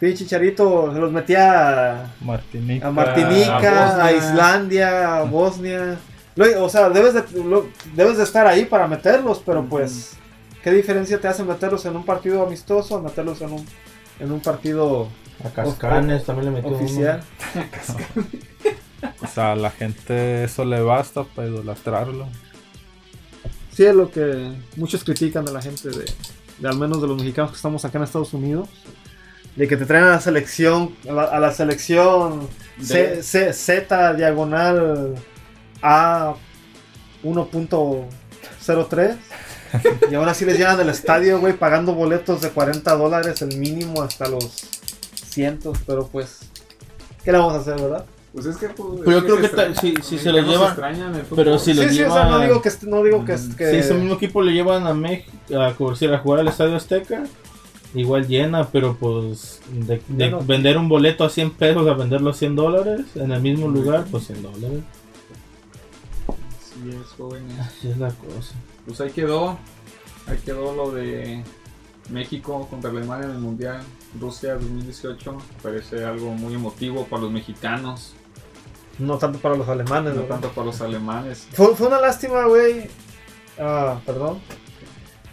Sí, Chicharito se los metía a, Martinica. a Martinica, a. Islandia, a Bosnia. Lo- o sea, debes de, lo- debes de estar ahí para meterlos, pero pues, ¿qué diferencia te hace meterlos en un partido amistoso a meterlos en un, en un partido A Cascanes también le metió uno. [laughs] oficial? O sea, a la gente eso le basta para idolatrarlo. Sí, es lo que muchos critican de la gente, de, de al menos de los mexicanos que estamos acá en Estados Unidos. De que te traen a la selección, a la, a la selección C- C- Z diagonal A 1.03. [laughs] Y aún así les llenan el estadio, güey, pagando boletos de 40 dólares el mínimo hasta los cientos. Pero pues, ¿qué le vamos a hacer, verdad? Pues es que. Pues, Pero yo creo que extraña- si- si se lo llevan- pero si lo sí, sí, o sea, llevan- no digo que, no digo que, Mm, que- Si ese mismo equipo le llevan a México a, a jugar al Estadio Azteca, igual llena, pero pues de, vender un boleto a 100 pesos a venderlo a 100 dólares en el mismo lugar, pues 100 dólares. Sí, es jóvenes. Así es la cosa. Pues ahí quedó. Ahí quedó lo de México contra Alemania en el Mundial Rusia 2018. Parece algo muy emotivo para los mexicanos, no tanto para los alemanes, no ¿verdad? tanto para los alemanes. Fue, fue una lástima, güey. Ah, perdón.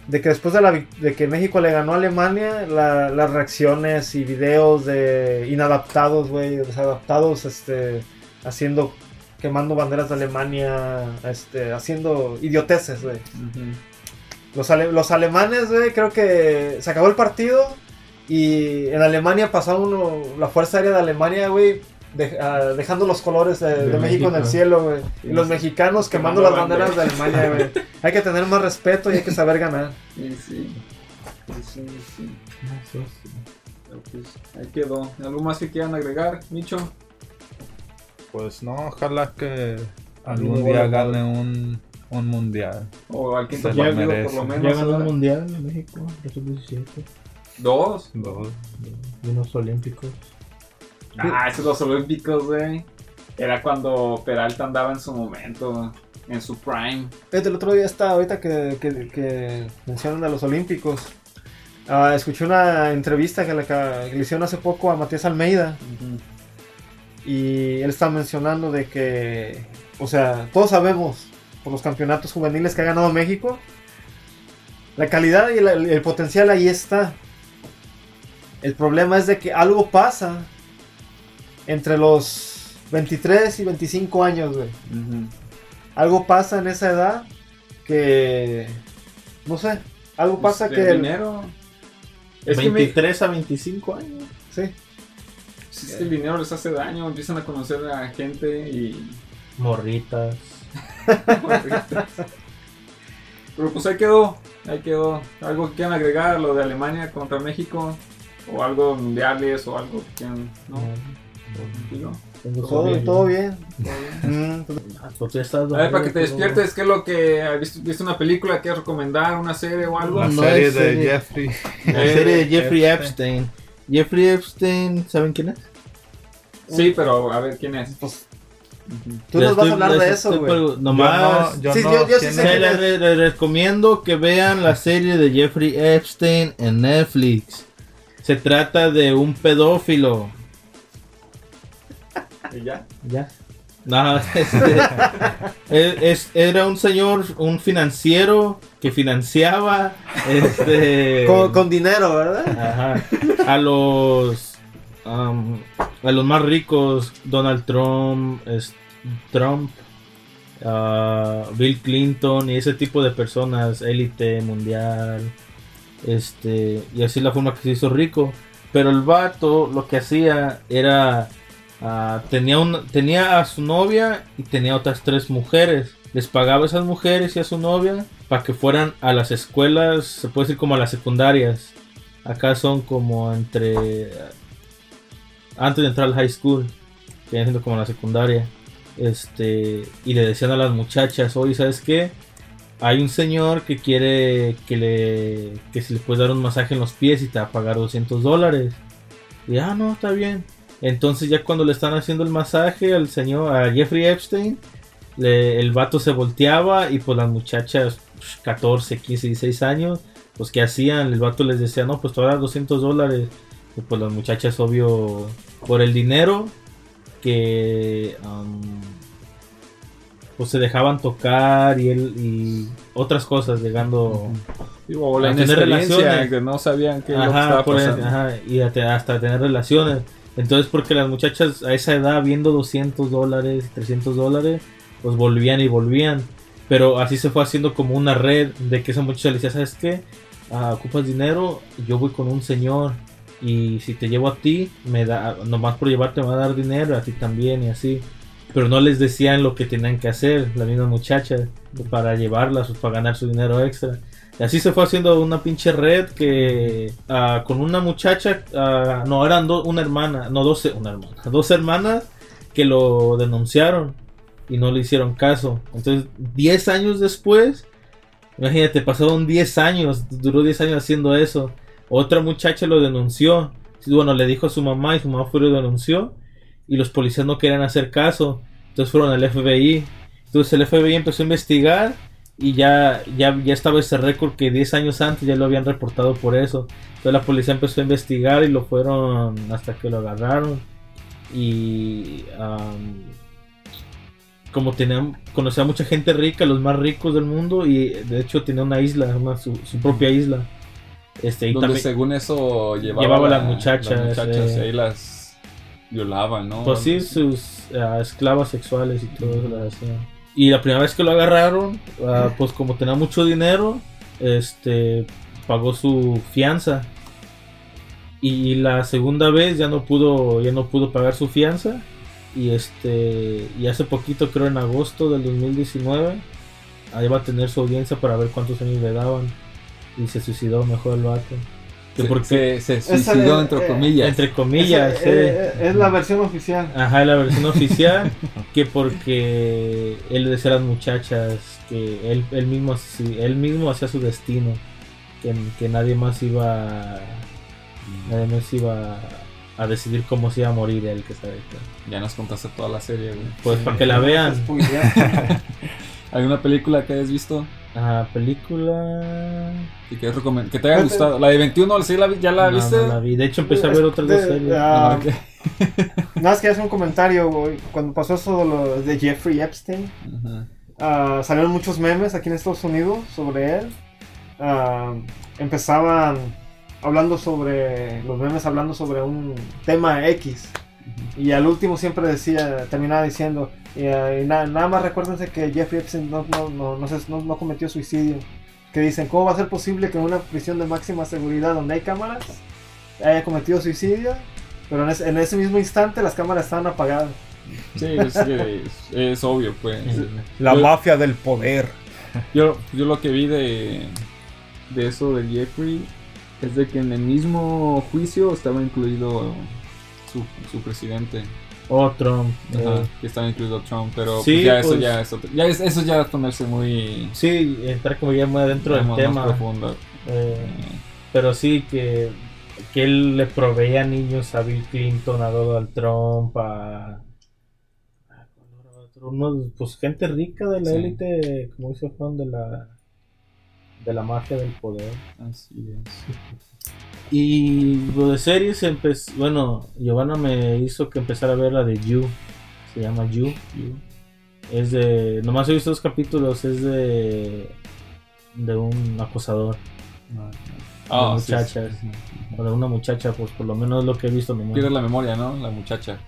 De que después de, la, de que México le ganó a Alemania, la- las reacciones y videos de inadaptados, güey, desadaptados, este, haciendo, quemando banderas de Alemania, este, haciendo idioteces, güey. Los, ale- los alemanes, güey, creo que se acabó el partido y en Alemania pasó uno, la Fuerza Aérea de Alemania, güey, de- ah, dejando los colores de, De de México en el cielo, güey. Y los mexicanos quemando Quemando las banderas. banderas de Alemania, güey. Hay que tener más respeto y hay que saber ganar. Sí, sí. Sí, sí, pues, ahí quedó. ¿Algo más que quieran agregar, Micho? Pues no, ojalá que Algún día gane un, un mundial. O al quinto Se lo partido, por merece. lo Ya menos. ganó el ¿verdad? mundial en México, 2017, Dos. Dos. y unos olímpicos. Ah, esos los olímpicos, güey. Era cuando Peralta andaba en su momento, en su prime. El otro día está, ahorita que, que, que mencionan a los Olímpicos, ah, escuché una entrevista que le, que le hicieron hace poco a Matías Almeida. Y él está mencionando de que, o sea, todos sabemos por los campeonatos juveniles que ha ganado México, la calidad y el, el potencial ahí está. El problema es de que algo pasa entre los 23 y 25 años, güey. Algo pasa en esa edad que, no sé, algo pasa Pues, que... el el- dinero. Es que, me- 23 a 25 años. sí. Es que el dinero les hace daño, empiezan a conocer a gente y. Morritas. [laughs] Pero pues ahí quedó, ahí quedó. Algo que quieran agregar a lo de Alemania contra México, o algo mundiales, o algo que quieran. ¿No? Todo, todo bien. [laughs] ¿Todo bien? Pues, Ah, pues A ver, para que te dormido, despiertes, ¿qué es lo que has visto, viste una película que recomendar, una serie o algo? La No serie es de serie. Jeffrey. La Eh, serie de Jeffrey Epstein. Jeffrey Epstein, ¿saben quién es? Sí, pero a ver quién es. pues, tú nos vas a hablar de eso, güey. Nomás. Yo no, Sí, yo yo- no, yo sí ¿quién sé les les recomiendo que vean la serie de Jeffrey Epstein en Netflix. Se trata de un pedófilo. ¿Y ya? Ya. No, [laughs] este, es- era un señor, un financiero que financiaba este, Con, con dinero, ¿verdad? ajá, a los am, a los más ricos, Donald Trump, es- Trump, ah, Bill Clinton y ese tipo de personas, élite mundial, este y así la forma que se hizo rico. Pero el vato lo que hacía era Ah, tenía, tenía a su novia y tenía otras tres mujeres. Les pagaba a esas mujeres y a su novia para que fueran a las escuelas, se puede decir como a las secundarias. Acá son como entre... Antes de entrar al high school, que viene siendo como la secundaria. Este, y le decían a las muchachas, oye, ¿sabes qué? Hay un señor que quiere que le que se le puede dar un masaje en los pies y te va a pagar 200 dólares. Y ah, no, está bien. Entonces ya cuando le están haciendo el masaje al señor, a Jeffrey Epstein, le- el vato se volteaba y pues las muchachas, pues, 14, 15, 16 años, pues ¿qué hacían? El vato les decía, no, pues te voy a dar 200 dólares. Y pues las muchachas, obvio, por el dinero que am, pues se dejaban tocar y él y otras cosas llegando la A tener relaciones. que no sabían lo que estaba por el- pasando. ajá, y hasta, hasta tener relaciones. Entonces, porque las muchachas a esa edad, viendo 200 dólares, 300 dólares, pues volvían y volvían. Pero así se fue haciendo como una red de que esa muchacha le decía, ¿sabes qué? Ah, ocupas dinero, yo voy con un señor. Y si te llevo a ti, me da, nomás por llevarte me va a dar dinero, a ti también y así. Pero no les decían lo que tenían que hacer, las mismas muchachas, para llevarlas, para ganar su dinero extra. Y así se fue haciendo una pinche red que ah, con una muchacha, ah, no, eran una hermana, no, dos, una hermana, dos hermanas que lo denunciaron y no le hicieron caso. Entonces, 10 años después, imagínate, pasaron 10 años, duró 10 años haciendo eso. Otra muchacha lo denunció. Bueno, le dijo a su mamá y su mamá fue y lo denunció. Y los policías no querían hacer caso. Entonces fueron al FBI. Entonces el FBI empezó a investigar y ya, ya, ya estaba ese récord que 10 años antes ya lo habían reportado por eso. Entonces la policía empezó a investigar y lo fueron hasta que lo agarraron. Y am, como tenían, conocía a mucha gente rica, los más ricos del mundo, y de hecho tenía una isla, una- su, su propia isla. Este, y Donde también, según eso llevaba, Llevaba la- las muchachas, las muchachas eh. y ahí las violaban, ¿no? Pues sí, sus ah, esclavas sexuales y todo eso. Y la primera vez que lo agarraron, ah, pues como tenía mucho dinero, este pagó su fianza. Y la segunda vez ya no pudo, ya no pudo pagar su fianza. Y este, y hace poquito, creo en agosto del 2019, ahí va a tener su audiencia para ver cuántos años le daban. Y se suicidó mejor el vato. Que porque, se, suicidó, entre eh, comillas. entre comillas, Esa, eh, eh, es la versión oficial. Ajá, la versión [laughs] oficial, que porque él decía a las muchachas que él, él, mismo, él mismo hacía su destino, que, que nadie más iba nadie más iba a decidir cómo se iba a morir él, que sabe. Ya nos contaste toda la serie, güey. Pues para que la vean. [laughs] ¿Alguna película que hayas visto Ajá, película... y que, recomend- que te haya gustado? La de 21, ¿sí la, vi- ¿ya la No, viste? no la vi. De hecho empecé a ver otras dos De- series. ah, Ah. [laughs] Nada más que hacer un comentario, güey. Cuando pasó eso de, lo de Jeffrey Epstein, ah, salieron muchos memes aquí en Estados Unidos sobre él. Ah, empezaban hablando sobre, los memes hablando sobre un tema X. Y al último siempre decía, terminaba diciendo, y, ah, y na- nada más recuérdense que Jeffrey Epstein no, no, no, no, se- no- no cometió suicidio. Que dicen, ¿cómo va a ser posible que en una prisión de máxima seguridad donde hay cámaras haya cometido suicidio? Pero en ese, en ese mismo instante las cámaras estaban apagadas. Sí, es, que es, es obvio, pues. La Yo- mafia del poder. Yo, yo lo que vi de, de eso de Jeffrey es de que en el mismo juicio estaba incluido su, su presidente. Otro. Ajá, eh, que estaba incluido Trump, pero Sí, pues ya eso pues- ya es otro- ya es- eso ya es ponerse muy sí, entrar como ya muy adentro del más tema. profundo. Eh, Pero sí que, que él le proveía niños a Bill Clinton, a Donald Trump, a, unos, pues gente rica de la Sí. élite, como dice Juan, de la de la mafia del poder. Así es. [laughs] Y lo de series bueno, Giovanna me hizo que empezara a ver la de You. Se llama You. Es de. Nomás he visto dos capítulos. Es de. De un acosador. Ah, de muchachas. sí, sí. O de una muchacha, pues por lo menos lo que he visto nomás. Pierde la memoria, ¿no? La muchacha.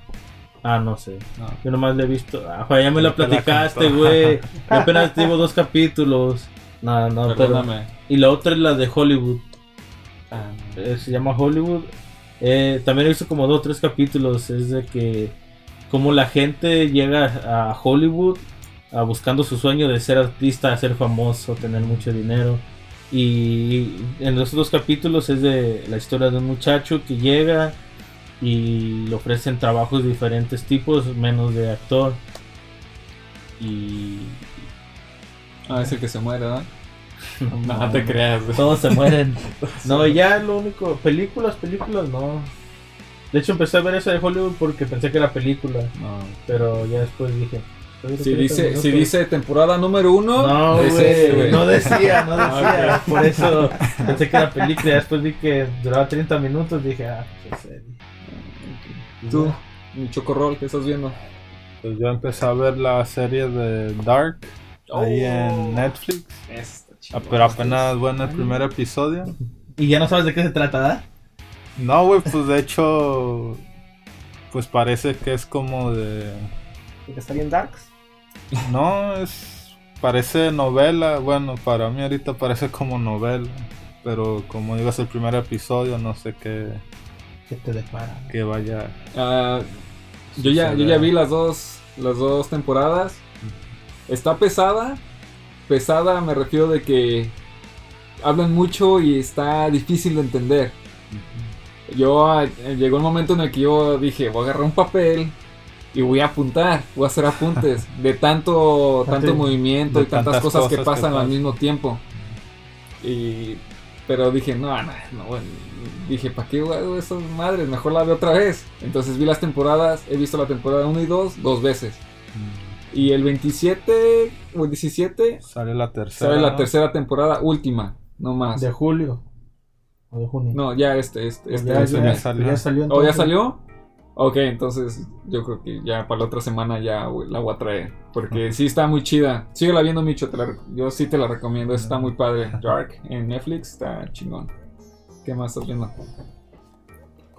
Ah, no sé. No. Yo nomás le he visto. Ah, ya me la platicaste, güey. Apenas llevo dos capítulos. No, no, [laughs] pero. Perdóname. Y la otra es la de Hollywood. Ah, Eh, se llama Hollywood. Eh, también visto como dos o tres capítulos. Es de que como la gente llega a Hollywood a buscando su sueño de ser artista, ser famoso, tener mucho dinero. Y en los dos capítulos es de la historia de un muchacho que llega y le ofrecen trabajos de diferentes tipos, menos de actor. Y Ah, es el que se muere, ¿no? No, te creas. güey. Todos se mueren. [laughs] No, ya lo único. Películas, películas, no. De hecho, empecé a ver esa de Hollywood porque pensé que era película. No. Pero ya después dije. Si dice, si dice temporada número uno, No, es güey. No decía, no [laughs] decía. Por eso pensé que era película. Ya después vi que duraba 30 minutos. Dije, ah, qué serie. Tú, mi chocorrol, ¿qué estás viendo? Pues yo empecé a ver la serie de Dark ahí Oh. en Netflix. Está Ah. Pero apenas bueno el primer episodio. Y ya no sabes de qué se trata, ¿verdad? No, güey, pues de hecho, pues parece que es como de... ¿Y que está bien Darks? No, es... Parece novela, bueno, para mí ahorita parece como novela. Pero como digo, es el primer episodio, no sé qué, Que te depara. qué vaya... Ah, yo ya, yo ya vi las dos, las dos temporadas. Está pesada. Pesada me refiero de que hablan mucho y está difícil de entender. Yo ah, llegó el momento en el que yo dije, voy a agarrar un papel y voy a apuntar, voy a hacer apuntes [laughs] de tanto, Tanto- movimiento de y tantas, tantas cosas, que cosas que pasan al mismo tiempo. Y, pero dije, no, no, no, bueno, dije, ¿para qué hago esas madres? Mejor la veo otra vez. Entonces vi las temporadas, he visto la temporada 1 y 2 dos veces. Y el 27 o el 17 Sale la tercera. sale la ¿no? tercera temporada última, no más. De julio. O de junio. No, ya este, este, este. ya, salió. Ya salió ¿Oh, ya salió? Ok, entonces yo creo que ya para la otra semana ya la voy a traer. Porque sí está muy chida. Sigue la viendo, Micho. te la rec- yo sí te la recomiendo. Está muy padre. [laughs] Dark en Netflix está chingón. ¿Qué más estás viendo?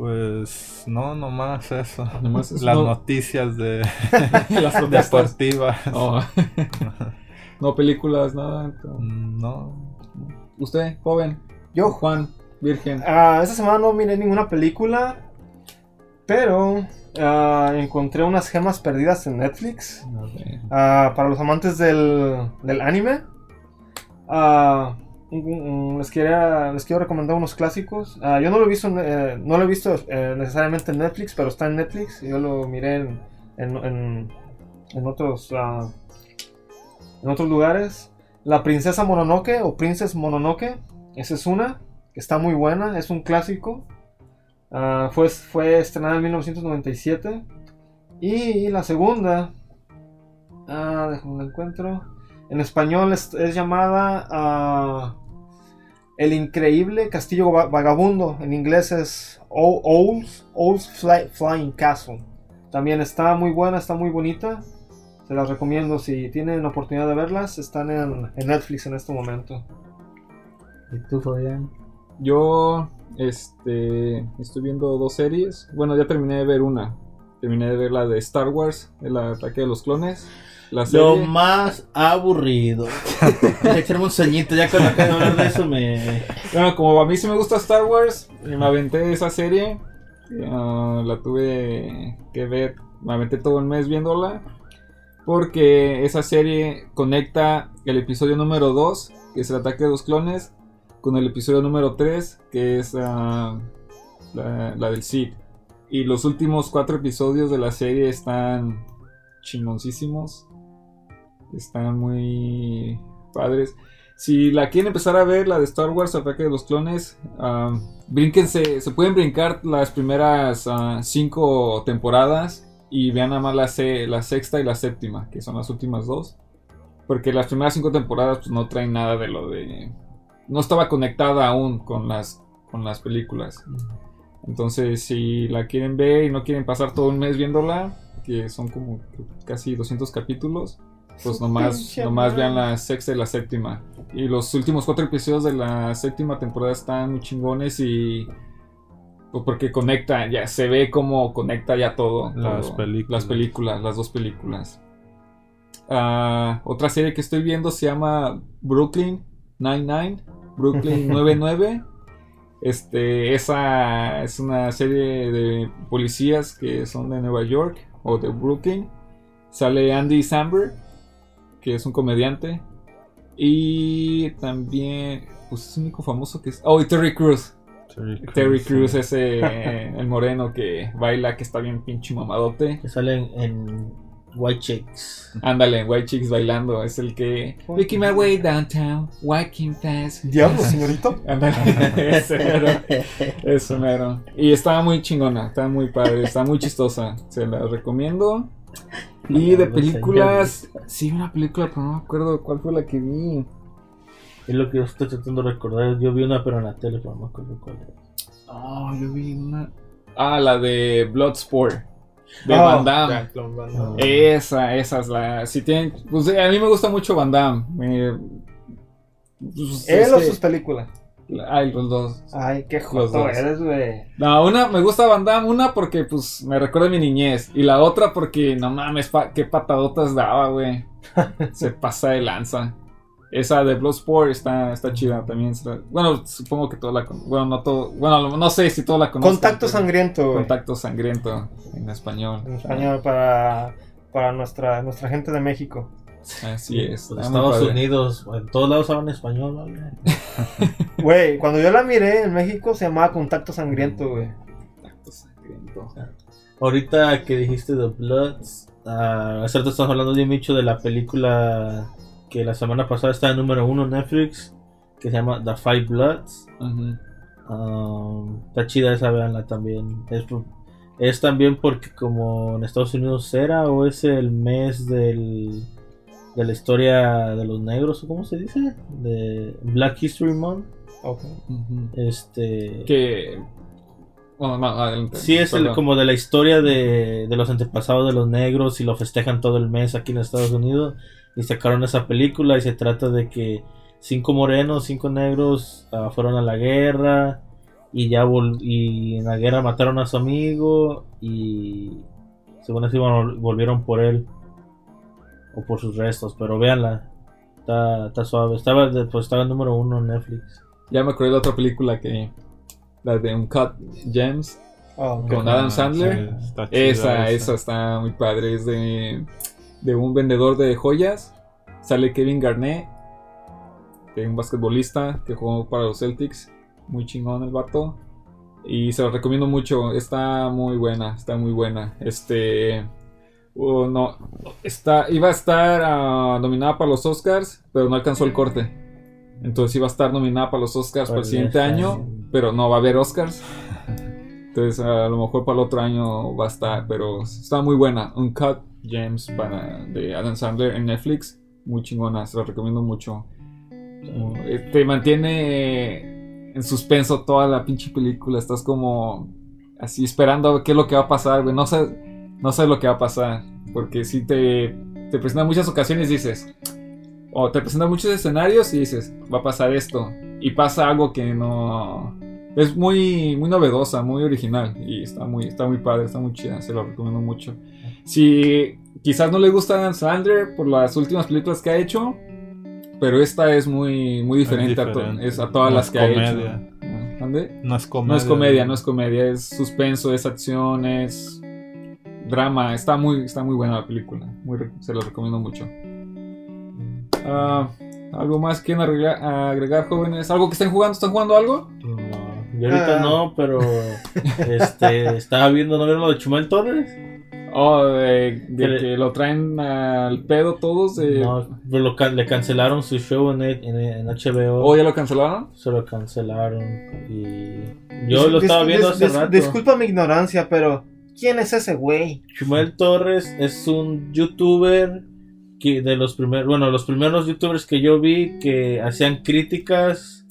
Pues no, nomás eso. Nomás eso. Las No. noticias de [laughs] Las [laughs] deportivas. Oh. [laughs] no películas, nada. Mm, No. Usted, joven. Yo, Juan, virgen. Ah, esta semana no miré ninguna película, pero ah, encontré unas gemas perdidas en Netflix. Ah, para los amantes del, del anime, les, quería, les quiero recomendar unos clásicos. Ah, yo no lo he visto, eh, no lo he visto eh, necesariamente en Netflix, pero está en Netflix. Yo lo miré en, en, en- otros, ah, en otros lugares. La Princesa Mononoke o Princess Mononoke, esa es una que está muy buena, es un clásico. Ah, fue, fue estrenada en 1997. Y la segunda, déjame la encuentro. En español es, llamada El Increíble Castillo Va- Vagabundo. En inglés es Owl's, Owl's Fly- Flying Castle. También está muy buena, está muy bonita. Se las recomiendo si tienen oportunidad de verlas. Están en, en Netflix en este momento. ¿Y tú, Fabián? Yo, este, estoy viendo dos series. Bueno, ya terminé de ver una. Terminé de ver la de Star Wars, el ataque de los clones. La Lo más aburrido. [laughs] Echarme un sueñito. Ya con la que hablar de eso me. Bueno, como a mí sí me gusta Star Wars, y me aventé esa serie. ah, la tuve que ver, me aventé todo el mes viéndola. Porque esa serie conecta el episodio número 2, que es el ataque de los clones, con el episodio número 3, que es ah, la, la del Sith. Y los últimos cuatro episodios de la serie están chingoncísimos. Están muy padres. Si la quieren empezar a ver, la de Star Wars, Ataque de los Clones, ah, brínquense, se pueden brincar las primeras ah, cinco temporadas y vean nada más la, se- la sexta y la séptima, que son las últimas dos. Porque las primeras cinco temporadas pues, no traen nada de lo de... No estaba conectada aún con las, con las películas. Entonces, si la quieren ver y no quieren pasar todo un mes viéndola, que son como casi 200 capítulos, pues nomás, nomás vean la sexta y la séptima. Y los últimos cuatro episodios de la séptima temporada están muy chingones y... Pues porque conecta, ya se ve como conecta ya todo. Las todo. películas. Las películas, las dos películas. Ah, otra serie que estoy viendo se llama Brooklyn 99. Brooklyn [laughs] 99. Este, esa es una serie de policías que son de Nueva York o de Brooklyn. Sale Andy Samberg, que es un comediante. Y también, pues es el único famoso que es. Oh, y Terry Crews. Terry Crews, ese, eh, [laughs] el moreno que baila, que está bien pinche mamadote. Que salen en White Chicks. Ándale, White Chicks bailando, es el que. Making my way downtown, walking fast. Diablo, [laughs] señorito. Ándale, [laughs] ese mero. Eso mero. Y estaba muy chingona, estaba muy padre, está muy chistosa. Se la recomiendo. Y de No, películas. Sí, una película, pero no me acuerdo cuál fue la que vi. Es lo que yo estoy tratando de recordar. Yo vi una, pero en la tele, pero no me acuerdo cuál era. Oh, yo vi una. Ah, la de Bloodsport. De Oh, Van Damme. Jean-Claude Van Damme. Esa, esa es la. Si tienen. Pues a mí me gusta mucho Van Damme. Me- pues, Él es o que- sus películas. Ay, los dos. Ay, qué joto eres, güey. No, una me gusta Van Damme, una porque pues me recuerda a mi niñez. Y la otra porque no mames, pa- qué patadotas daba, güey. [laughs] Se pasa de lanza. Esa de Bloodsport está, está chida también. Bueno, supongo que toda la Bueno, no todo. Bueno, no sé si toda la conozco. Contacto sangriento. Contacto sangriento en español. En español para, para nuestra, nuestra gente de México. Así es. Pues, está Estados. Unidos, en todos lados hablan español, ¿vale? [laughs] Güey, cuando yo la miré en México se llamaba Contacto Sangriento, güey. Contacto sangriento. Ahorita que dijiste The Bloods, hace rato estamos hablando de mucho de la película que la semana pasada está en número uno en Netflix, que se llama The Five Bloods. Um, está chida esa, veanla también. Es también porque como en Estados Unidos era o es el mes del, de la historia de los negros, o cómo se dice, de Black History Month. Ok. Ujú. Este, Que. Bueno, no, adelante. Sí, es el- como de la historia de, de los antepasados de los negros y lo festejan todo el mes aquí en Estados Unidos. Y sacaron esa película y se trata de que cinco morenos, cinco negros ah, fueron a la guerra y ya vol- y en la guerra mataron a su amigo y según así vol- volvieron por él o por sus restos. Pero véanla, está, está suave. Estaba, pues, estaba en número uno en Netflix. Ya me acordé de otra película que. La de Uncut Gems. Oh, Con Adam Sandler. Sí, está chida Esa, esa está muy padre. Es de, de un vendedor de joyas. Sale Kevin Garnett, que es un basquetbolista que jugó para los Celtics. Muy chingón el vato. Y se lo recomiendo mucho. Está muy buena, está muy buena. Este. Uh, no, está, iba a estar ah, nominada para los Oscars, pero no alcanzó el corte. Entonces iba a estar nominada para los Oscars para el Para siguiente año, pero no va a haber Oscars. Entonces a lo mejor para el otro año va a estar, pero está muy buena. Uncut Gems para, de Adam Sandler en Netflix. Muy chingona, se lo recomiendo mucho. Eh, Te mantiene en suspenso toda la pinche película. Estás como así esperando a ver qué es lo que va a pasar, güey. No sé, no sé lo que va a pasar. Porque si te, te presentan muchas ocasiones dices, o te presentan muchos escenarios y dices, va a pasar esto. Y pasa algo que no. Es muy, muy novedosa, muy original. Y está muy, está muy padre, está muy chida. Se lo recomiendo mucho. Si quizás no le gusta Adam Sandler por las últimas películas que ha hecho. Pero esta es muy, muy diferente, A, es a todas No las es que ha comedia. hecho. ¿Mande? No es comedia. No es comedia, no es comedia, es suspenso, es acción, es drama. Está muy, está muy buena la película. Muy re- se lo recomiendo mucho. Ah, ¿Algo más quieren agregar, agregar, jóvenes? ¿Algo que estén jugando? ¿Están jugando algo? No, yo ahorita Ah. no, pero este estaba viendo, ¿no vieron lo de Chumel Torres? Oh, de, de Que le- que lo traen al pedo todos. De... No, pero lo can- le cancelaron su show en, en, en HBO. ¿Oh, ya lo cancelaron? Se lo cancelaron. Y yo lo Dis- estaba viendo dis- hace dis- rato. Disculpa mi ignorancia, pero ¿quién es ese güey? Chumel Torres es un youtuber que de los primeros, bueno, los primeros youtubers que yo vi que hacían críticas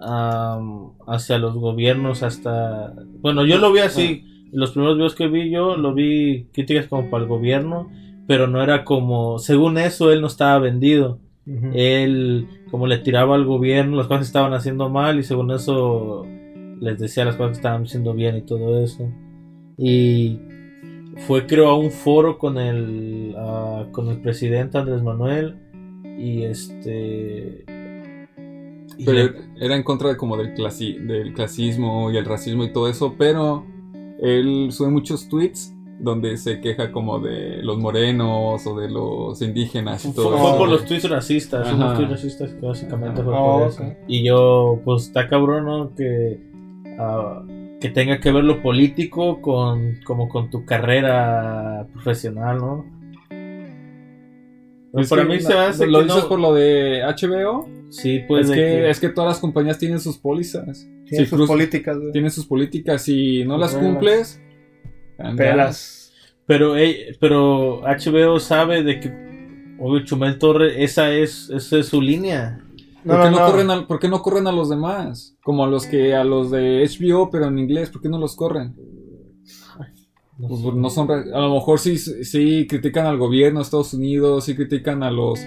am, hacia los gobiernos hasta, bueno, yo lo vi así, los primeros videos que vi yo, lo vi críticas como para el gobierno, pero no era como, según eso, él no estaba vendido. Él, como le tiraba al gobierno, las cosas estaban haciendo mal y según eso les decía las cosas que estaban haciendo bien y todo eso. Y fue, creo, a un foro con el, ah, con el presidente Andrés Manuel y este. y Pero era en contra de como del, clasi- del clasismo y el racismo y todo eso, pero él sube muchos tweets donde se queja como de los morenos o de los indígenas y Fue, todo fue eso. por los tweets racistas, Ajá. unos tweets racistas que básicamente fue Oh, por ok. eso. Y yo, pues está cabrón, ¿no? Que, ah, que tenga que ver lo político con, como con tu carrera profesional, ¿no? Es para mí no- se hace ¿Lo que dices no- por lo de HBO? Sí, pues es, que, que- es que todas las compañías tienen sus pólizas. Tiene Si sus cruz- políticas, tienen sus políticas y no las Pelas. cumples. Pelas. Pero, ey, pero HBO sabe de que, obvio, Chumel Torre, esa es, esa es su línea. ¿Por, No, qué no. Corren a, por qué no corren a los demás? Como a los que a los de HBO, pero en inglés, ¿por qué no los corren? No Pues, no son a lo mejor sí, sí critican al gobierno de Estados Unidos, sí critican a los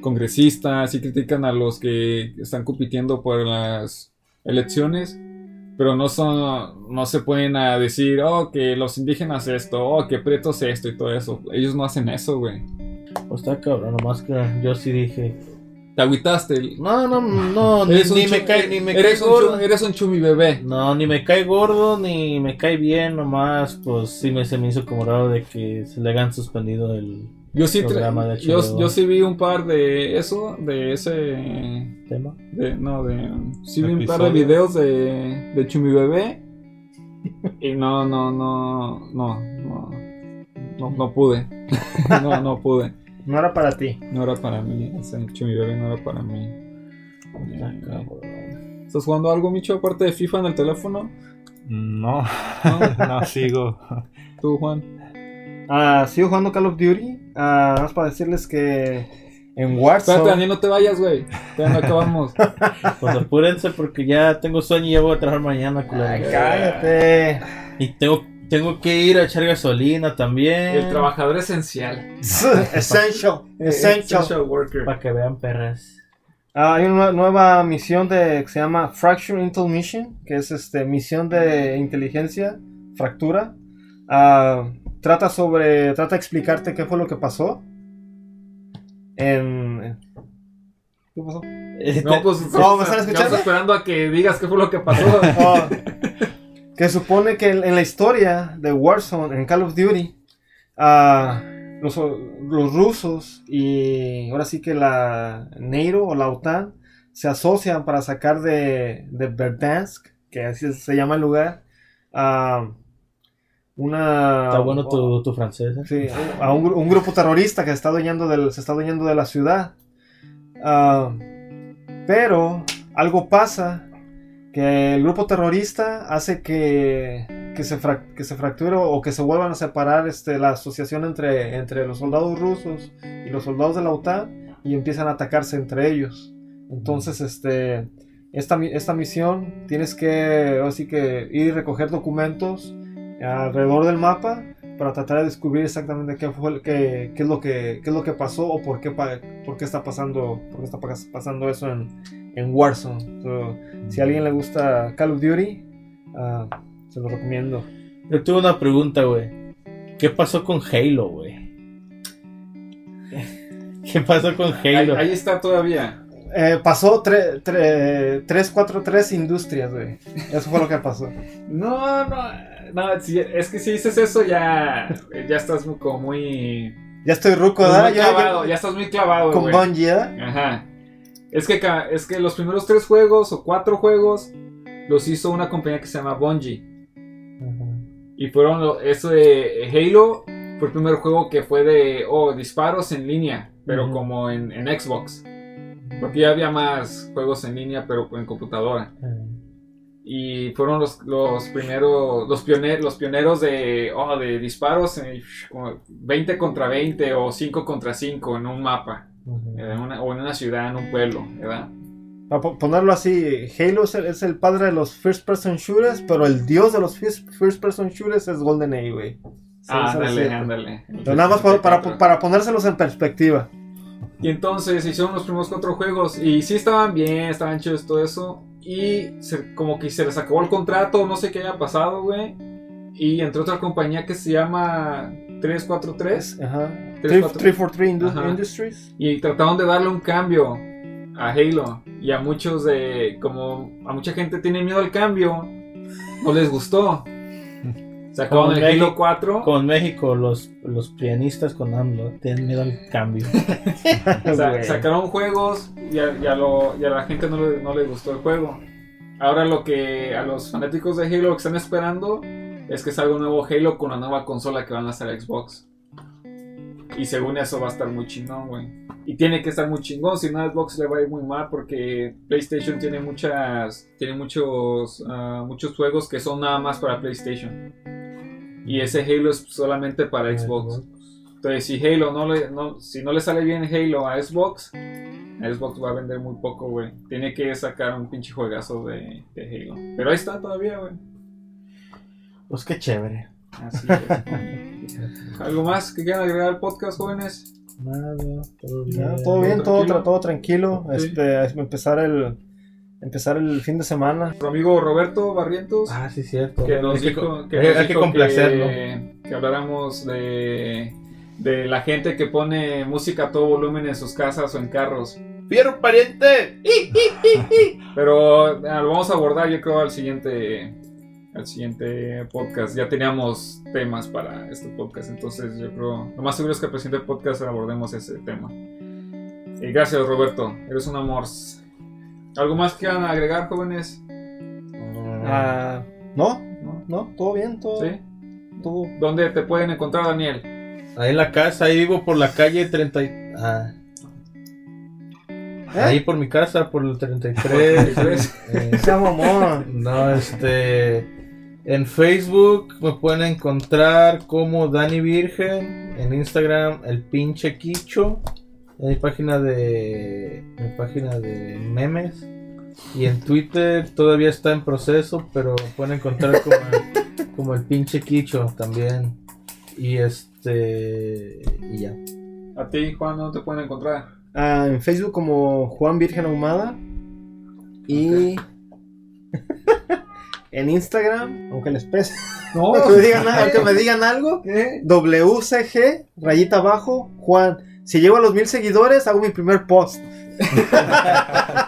congresistas, sí critican a los que están compitiendo por las elecciones, pero no son, no se pueden a decir, oh, que los indígenas esto, oh, que pretos esto y todo eso. Ellos no hacen eso, güey. Pues está cabrón, nomás que yo sí dije. Te agüitaste. No, no, no, ni, Eres un ni me cae, ni me eres cae un gordo. eres un chumi bebé. No, ni me cae gordo, ni me cae bien, nomás, pues sí me, se me hizo como raro de que se le hayan suspendido el Yo sí, Programa de yo, yo sí vi un par de eso, de ese tema. De, no, de. Sí, vi un par de videos de, de Chumi Bebé. [laughs] Y no, no, no, no, no. No, no pude. [laughs] No, no pude. No era para ti. No era para mí. Ese Chumi Bebé no era para mí. Cabrón. ¿Estás jugando algo, Micho, aparte de FIFA en el teléfono? No, [laughs] no sigo. ¿Tú, Juan? Ah, sigo jugando Call of Duty. Ah, nada más para decirles que en Warzone. Espérate, Daniel, no te vayas, güey. Todavía no acabamos. [laughs] Pues apúrense porque ya tengo sueño y ya voy a trabajar mañana, Ay, cállate. Y tengo, tengo que ir a echar gasolina también. trabajador esencial. [laughs] [laughs] Essential. Essential. worker. Para que vean perras. Ah, hay una nueva misión de, que se llama Fracture Intel Mission, que es este misión de inteligencia, fractura. Ah, trata sobre, trata de explicarte qué fue lo que pasó. En, ¿qué pasó? No, pues No, ¿me están escuchando? estamos esperando a que digas qué fue lo que pasó. [laughs] Oh, que supone que en en la historia de Warzone, en Call of Duty, ah, los, los rusos y ahora sí que la NATO o la OTAN se asocian para sacar de, de Verdansk, que así se llama el lugar, a una... Está bueno tu, tu francés. ¿eh? Sí, a un, gru- un grupo terrorista que se está adueñando del, se está adueñando de la ciudad. Ah, pero algo pasa que el grupo terrorista hace que, que, se, que se fracture o que se vuelvan a separar este, la asociación entre, entre los soldados rusos y los soldados de la OTAN y empiezan a atacarse entre ellos. Entonces, este, esta, esta misión tienes que, así que ir y recoger documentos alrededor del mapa para tratar de descubrir exactamente qué fue qué, qué es lo que qué es lo que pasó o por qué por qué está pasando por qué está pas- pasando eso en, en Warzone. So, si a alguien le gusta Call of Duty, ah, se lo recomiendo. Yo tuve una pregunta, güey. ¿Qué pasó con Halo, güey? [laughs] ¿Qué pasó con Halo? ahí está todavía. Eh, pasó 343 industrias, güey. Eso fue lo que pasó. [laughs] No, no, no, si- es que si dices eso ya, ya estás muy- como muy, Ya estoy ruco, ¿verdad? Ya- ya- clavado, ya estás muy clavado, con güey. Bungie, ¿verdad? Ajá. Es que, es que los primeros tres juegos o cuatro juegos los hizo una compañía que se llama Bungie. Y fueron, lo- eso de Halo fue el primer juego que fue de, oh, disparos en línea, pero como en, en Xbox. Porque ya había más juegos en línea, pero en computadora. Y fueron los, los primeros, los, pioneros, los pioneros de, oh, de disparos, en, como 20 contra 20 o 5 contra 5 en un mapa. En una- o en una ciudad, en un pueblo, ¿verdad? Para po- ponerlo así, Halo es el, es el padre de los first person shooters, pero el dios de los first, first person shooters es GoldenEye, güey. Sí, Ah, ándale, ándale. Pero nada más para, para, para ponérselos en perspectiva. Y entonces hicieron los primeros cuatro juegos y sí estaban bien, estaban chidos todo eso. Y se- como que se les acabó el contrato, no sé qué haya pasado, güey. Y entró otra compañía que se llama 343 Ajá. Tres, cuatro. 343 Indu- Ajá. Industries. y trataron de darle un cambio a Halo. Y a muchos de, como a mucha gente tiene miedo al cambio, no les gustó. [laughs] Sacaron el México- Halo 4. Con México, los, los pianistas con AMLO tienen miedo al cambio. [laughs] Sa- sacaron juegos y a, y a lo- y a la gente no le, no le gustó el juego. Ahora lo que a los fanáticos de Halo lo que están esperando es que salga un nuevo Halo con la nueva consola que van a hacer Xbox. Y según eso va a estar muy chingón, güey. Y tiene que estar muy chingón, si no a Xbox le va a ir muy mal porque PlayStation tiene muchas tiene muchos ah, muchos juegos que son nada más para PlayStation. Y ese Halo es solamente para Xbox. Entonces, si Halo no le, no, si no le sale bien Halo a Xbox, Xbox va a vender muy poco, güey. Tiene que sacar un pinche juegazo de, de Halo. Pero ahí está todavía, güey. Pues qué chévere. Así es. [laughs] ¿Algo más que quieran agregar al podcast, jóvenes? Nada, todo bien. todo bien, todo, tranquilo. tra- todo tranquilo. Sí. Este, empezar el empezar el fin de semana. Nuestro amigo Roberto Barrientos, Ah, sí, cierto. que nos Hay dijo que, hay, nos hay que dijo complacerlo. que, que habláramos de, de la gente que pone música a todo volumen en sus casas o en carros. ¡Fierro pariente! Pero ah, lo vamos a abordar yo creo al siguiente al siguiente podcast. Ya teníamos temas para este podcast, entonces yo creo lo más seguro es que al siguiente podcast abordemos ese tema. Y gracias Roberto, eres un amor. ¿Algo más que quieran agregar, jóvenes? Ah, no, ¿No? no, todo bien, todo, ¿Sí? todo. ¿Dónde te pueden encontrar, Daniel? Ahí en la casa, ahí vivo por la calle 30. y- Ah. ¿Eh? Ahí por mi casa, por el 33. [laughs] eh, Sea mamón. no, este. En Facebook me pueden encontrar como Dani Virgen. En Instagram, el pinche Quicho. En mi página de. Mi página de memes. Y en Twitter todavía está en proceso, pero me pueden encontrar como el, [laughs] como el pinche Quicho también. Y este. Y ya. A ti, Juan, ¿dónde te pueden encontrar? Ah, en Facebook como Juan Virgen Ahumada. Y [laughs] en Instagram, aunque les pese, [laughs] No, aunque me digan, aunque me digan algo, ¿qué? WCG, rayita abajo, Juan. Si llego a los mil seguidores, hago mi primer post. [laughs]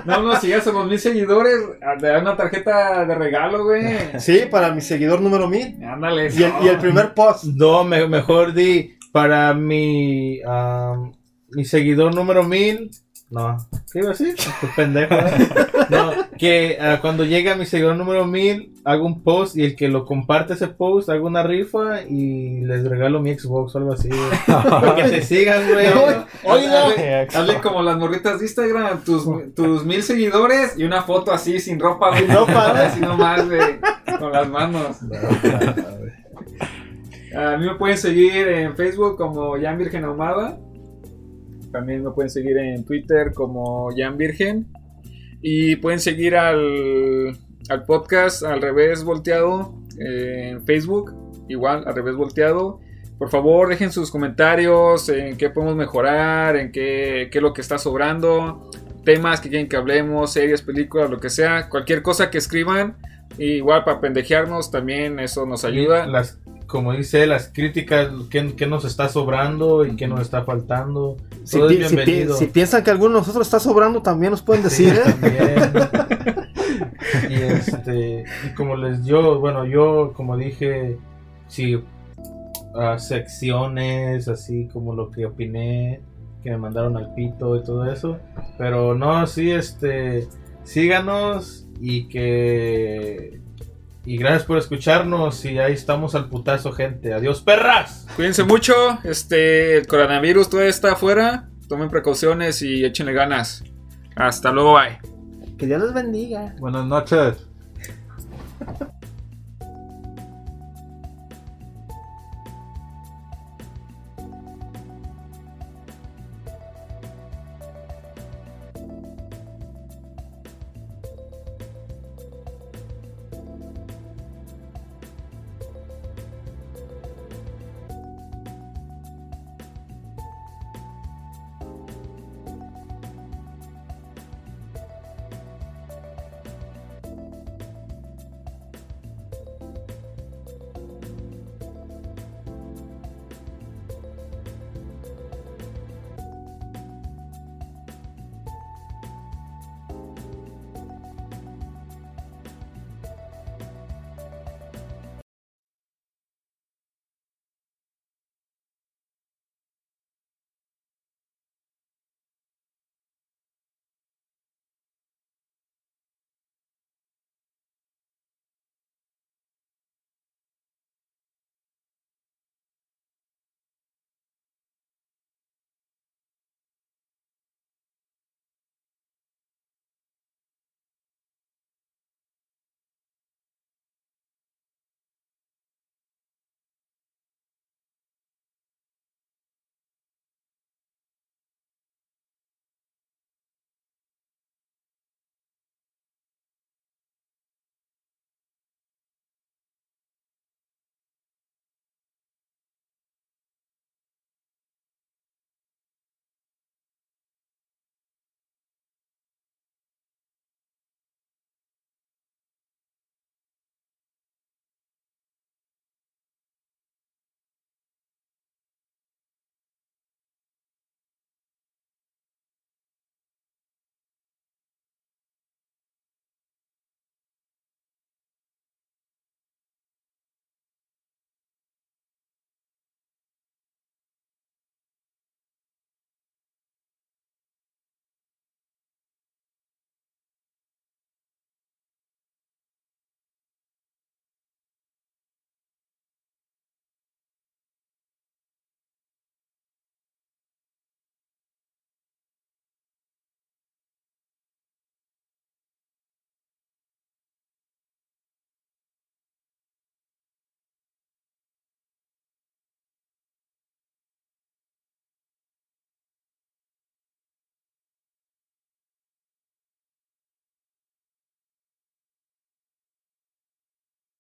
No, no, si ya somos mil seguidores, te dan una tarjeta de regalo, güey. Sí, para mi seguidor número mil. Ándale. Y el, y el primer post. No, me- mejor di para mi, am, mi seguidor número 1000. No, ¿qué iba a decir? Qué [laughs] pendejo. ¿eh? No, que ah, cuando llegue a mi seguidor número 1000, hago un post y el que lo comparte ese post, hago una rifa y les regalo mi Xbox o algo así. güey. [laughs] Para que te sigan, güey. Oye, hazle, como las morritas de Instagram, tus, tus mil seguidores y una foto así sin ropa, güey. Sin ropa, ¿eh? así nomás, güey, con las manos. [laughs] A mí me pueden seguir en Facebook como Jan Virgen Ahumada. También me pueden seguir en Twitter como Jan Virgen. Y pueden seguir al, al podcast Al Revés Volteado eh, en Facebook. Igual, Al Revés Volteado. Por favor, dejen sus comentarios en qué podemos mejorar, en qué, qué es lo que está sobrando, temas que quieren que hablemos, series, películas, lo que sea. Cualquier cosa que escriban. Igual para pendejearnos también eso nos ayuda. Las, como dice, las críticas, qué, qué nos está sobrando y qué nos está faltando. Si, Todo es pi- si pi- si piensan que alguno de nosotros está sobrando, también nos pueden decir, ¿eh? También. y este y como les yo bueno yo como dije sí ah, secciones así como lo que opiné que me mandaron al pito y todo eso pero no sí este síganos y que y gracias por escucharnos y ahí estamos al putazo gente adiós perras Cuídense mucho, este, el coronavirus todavía está afuera, tomen precauciones y échenle ganas. Hasta luego, bye. Que Dios les bendiga. Buenas noches.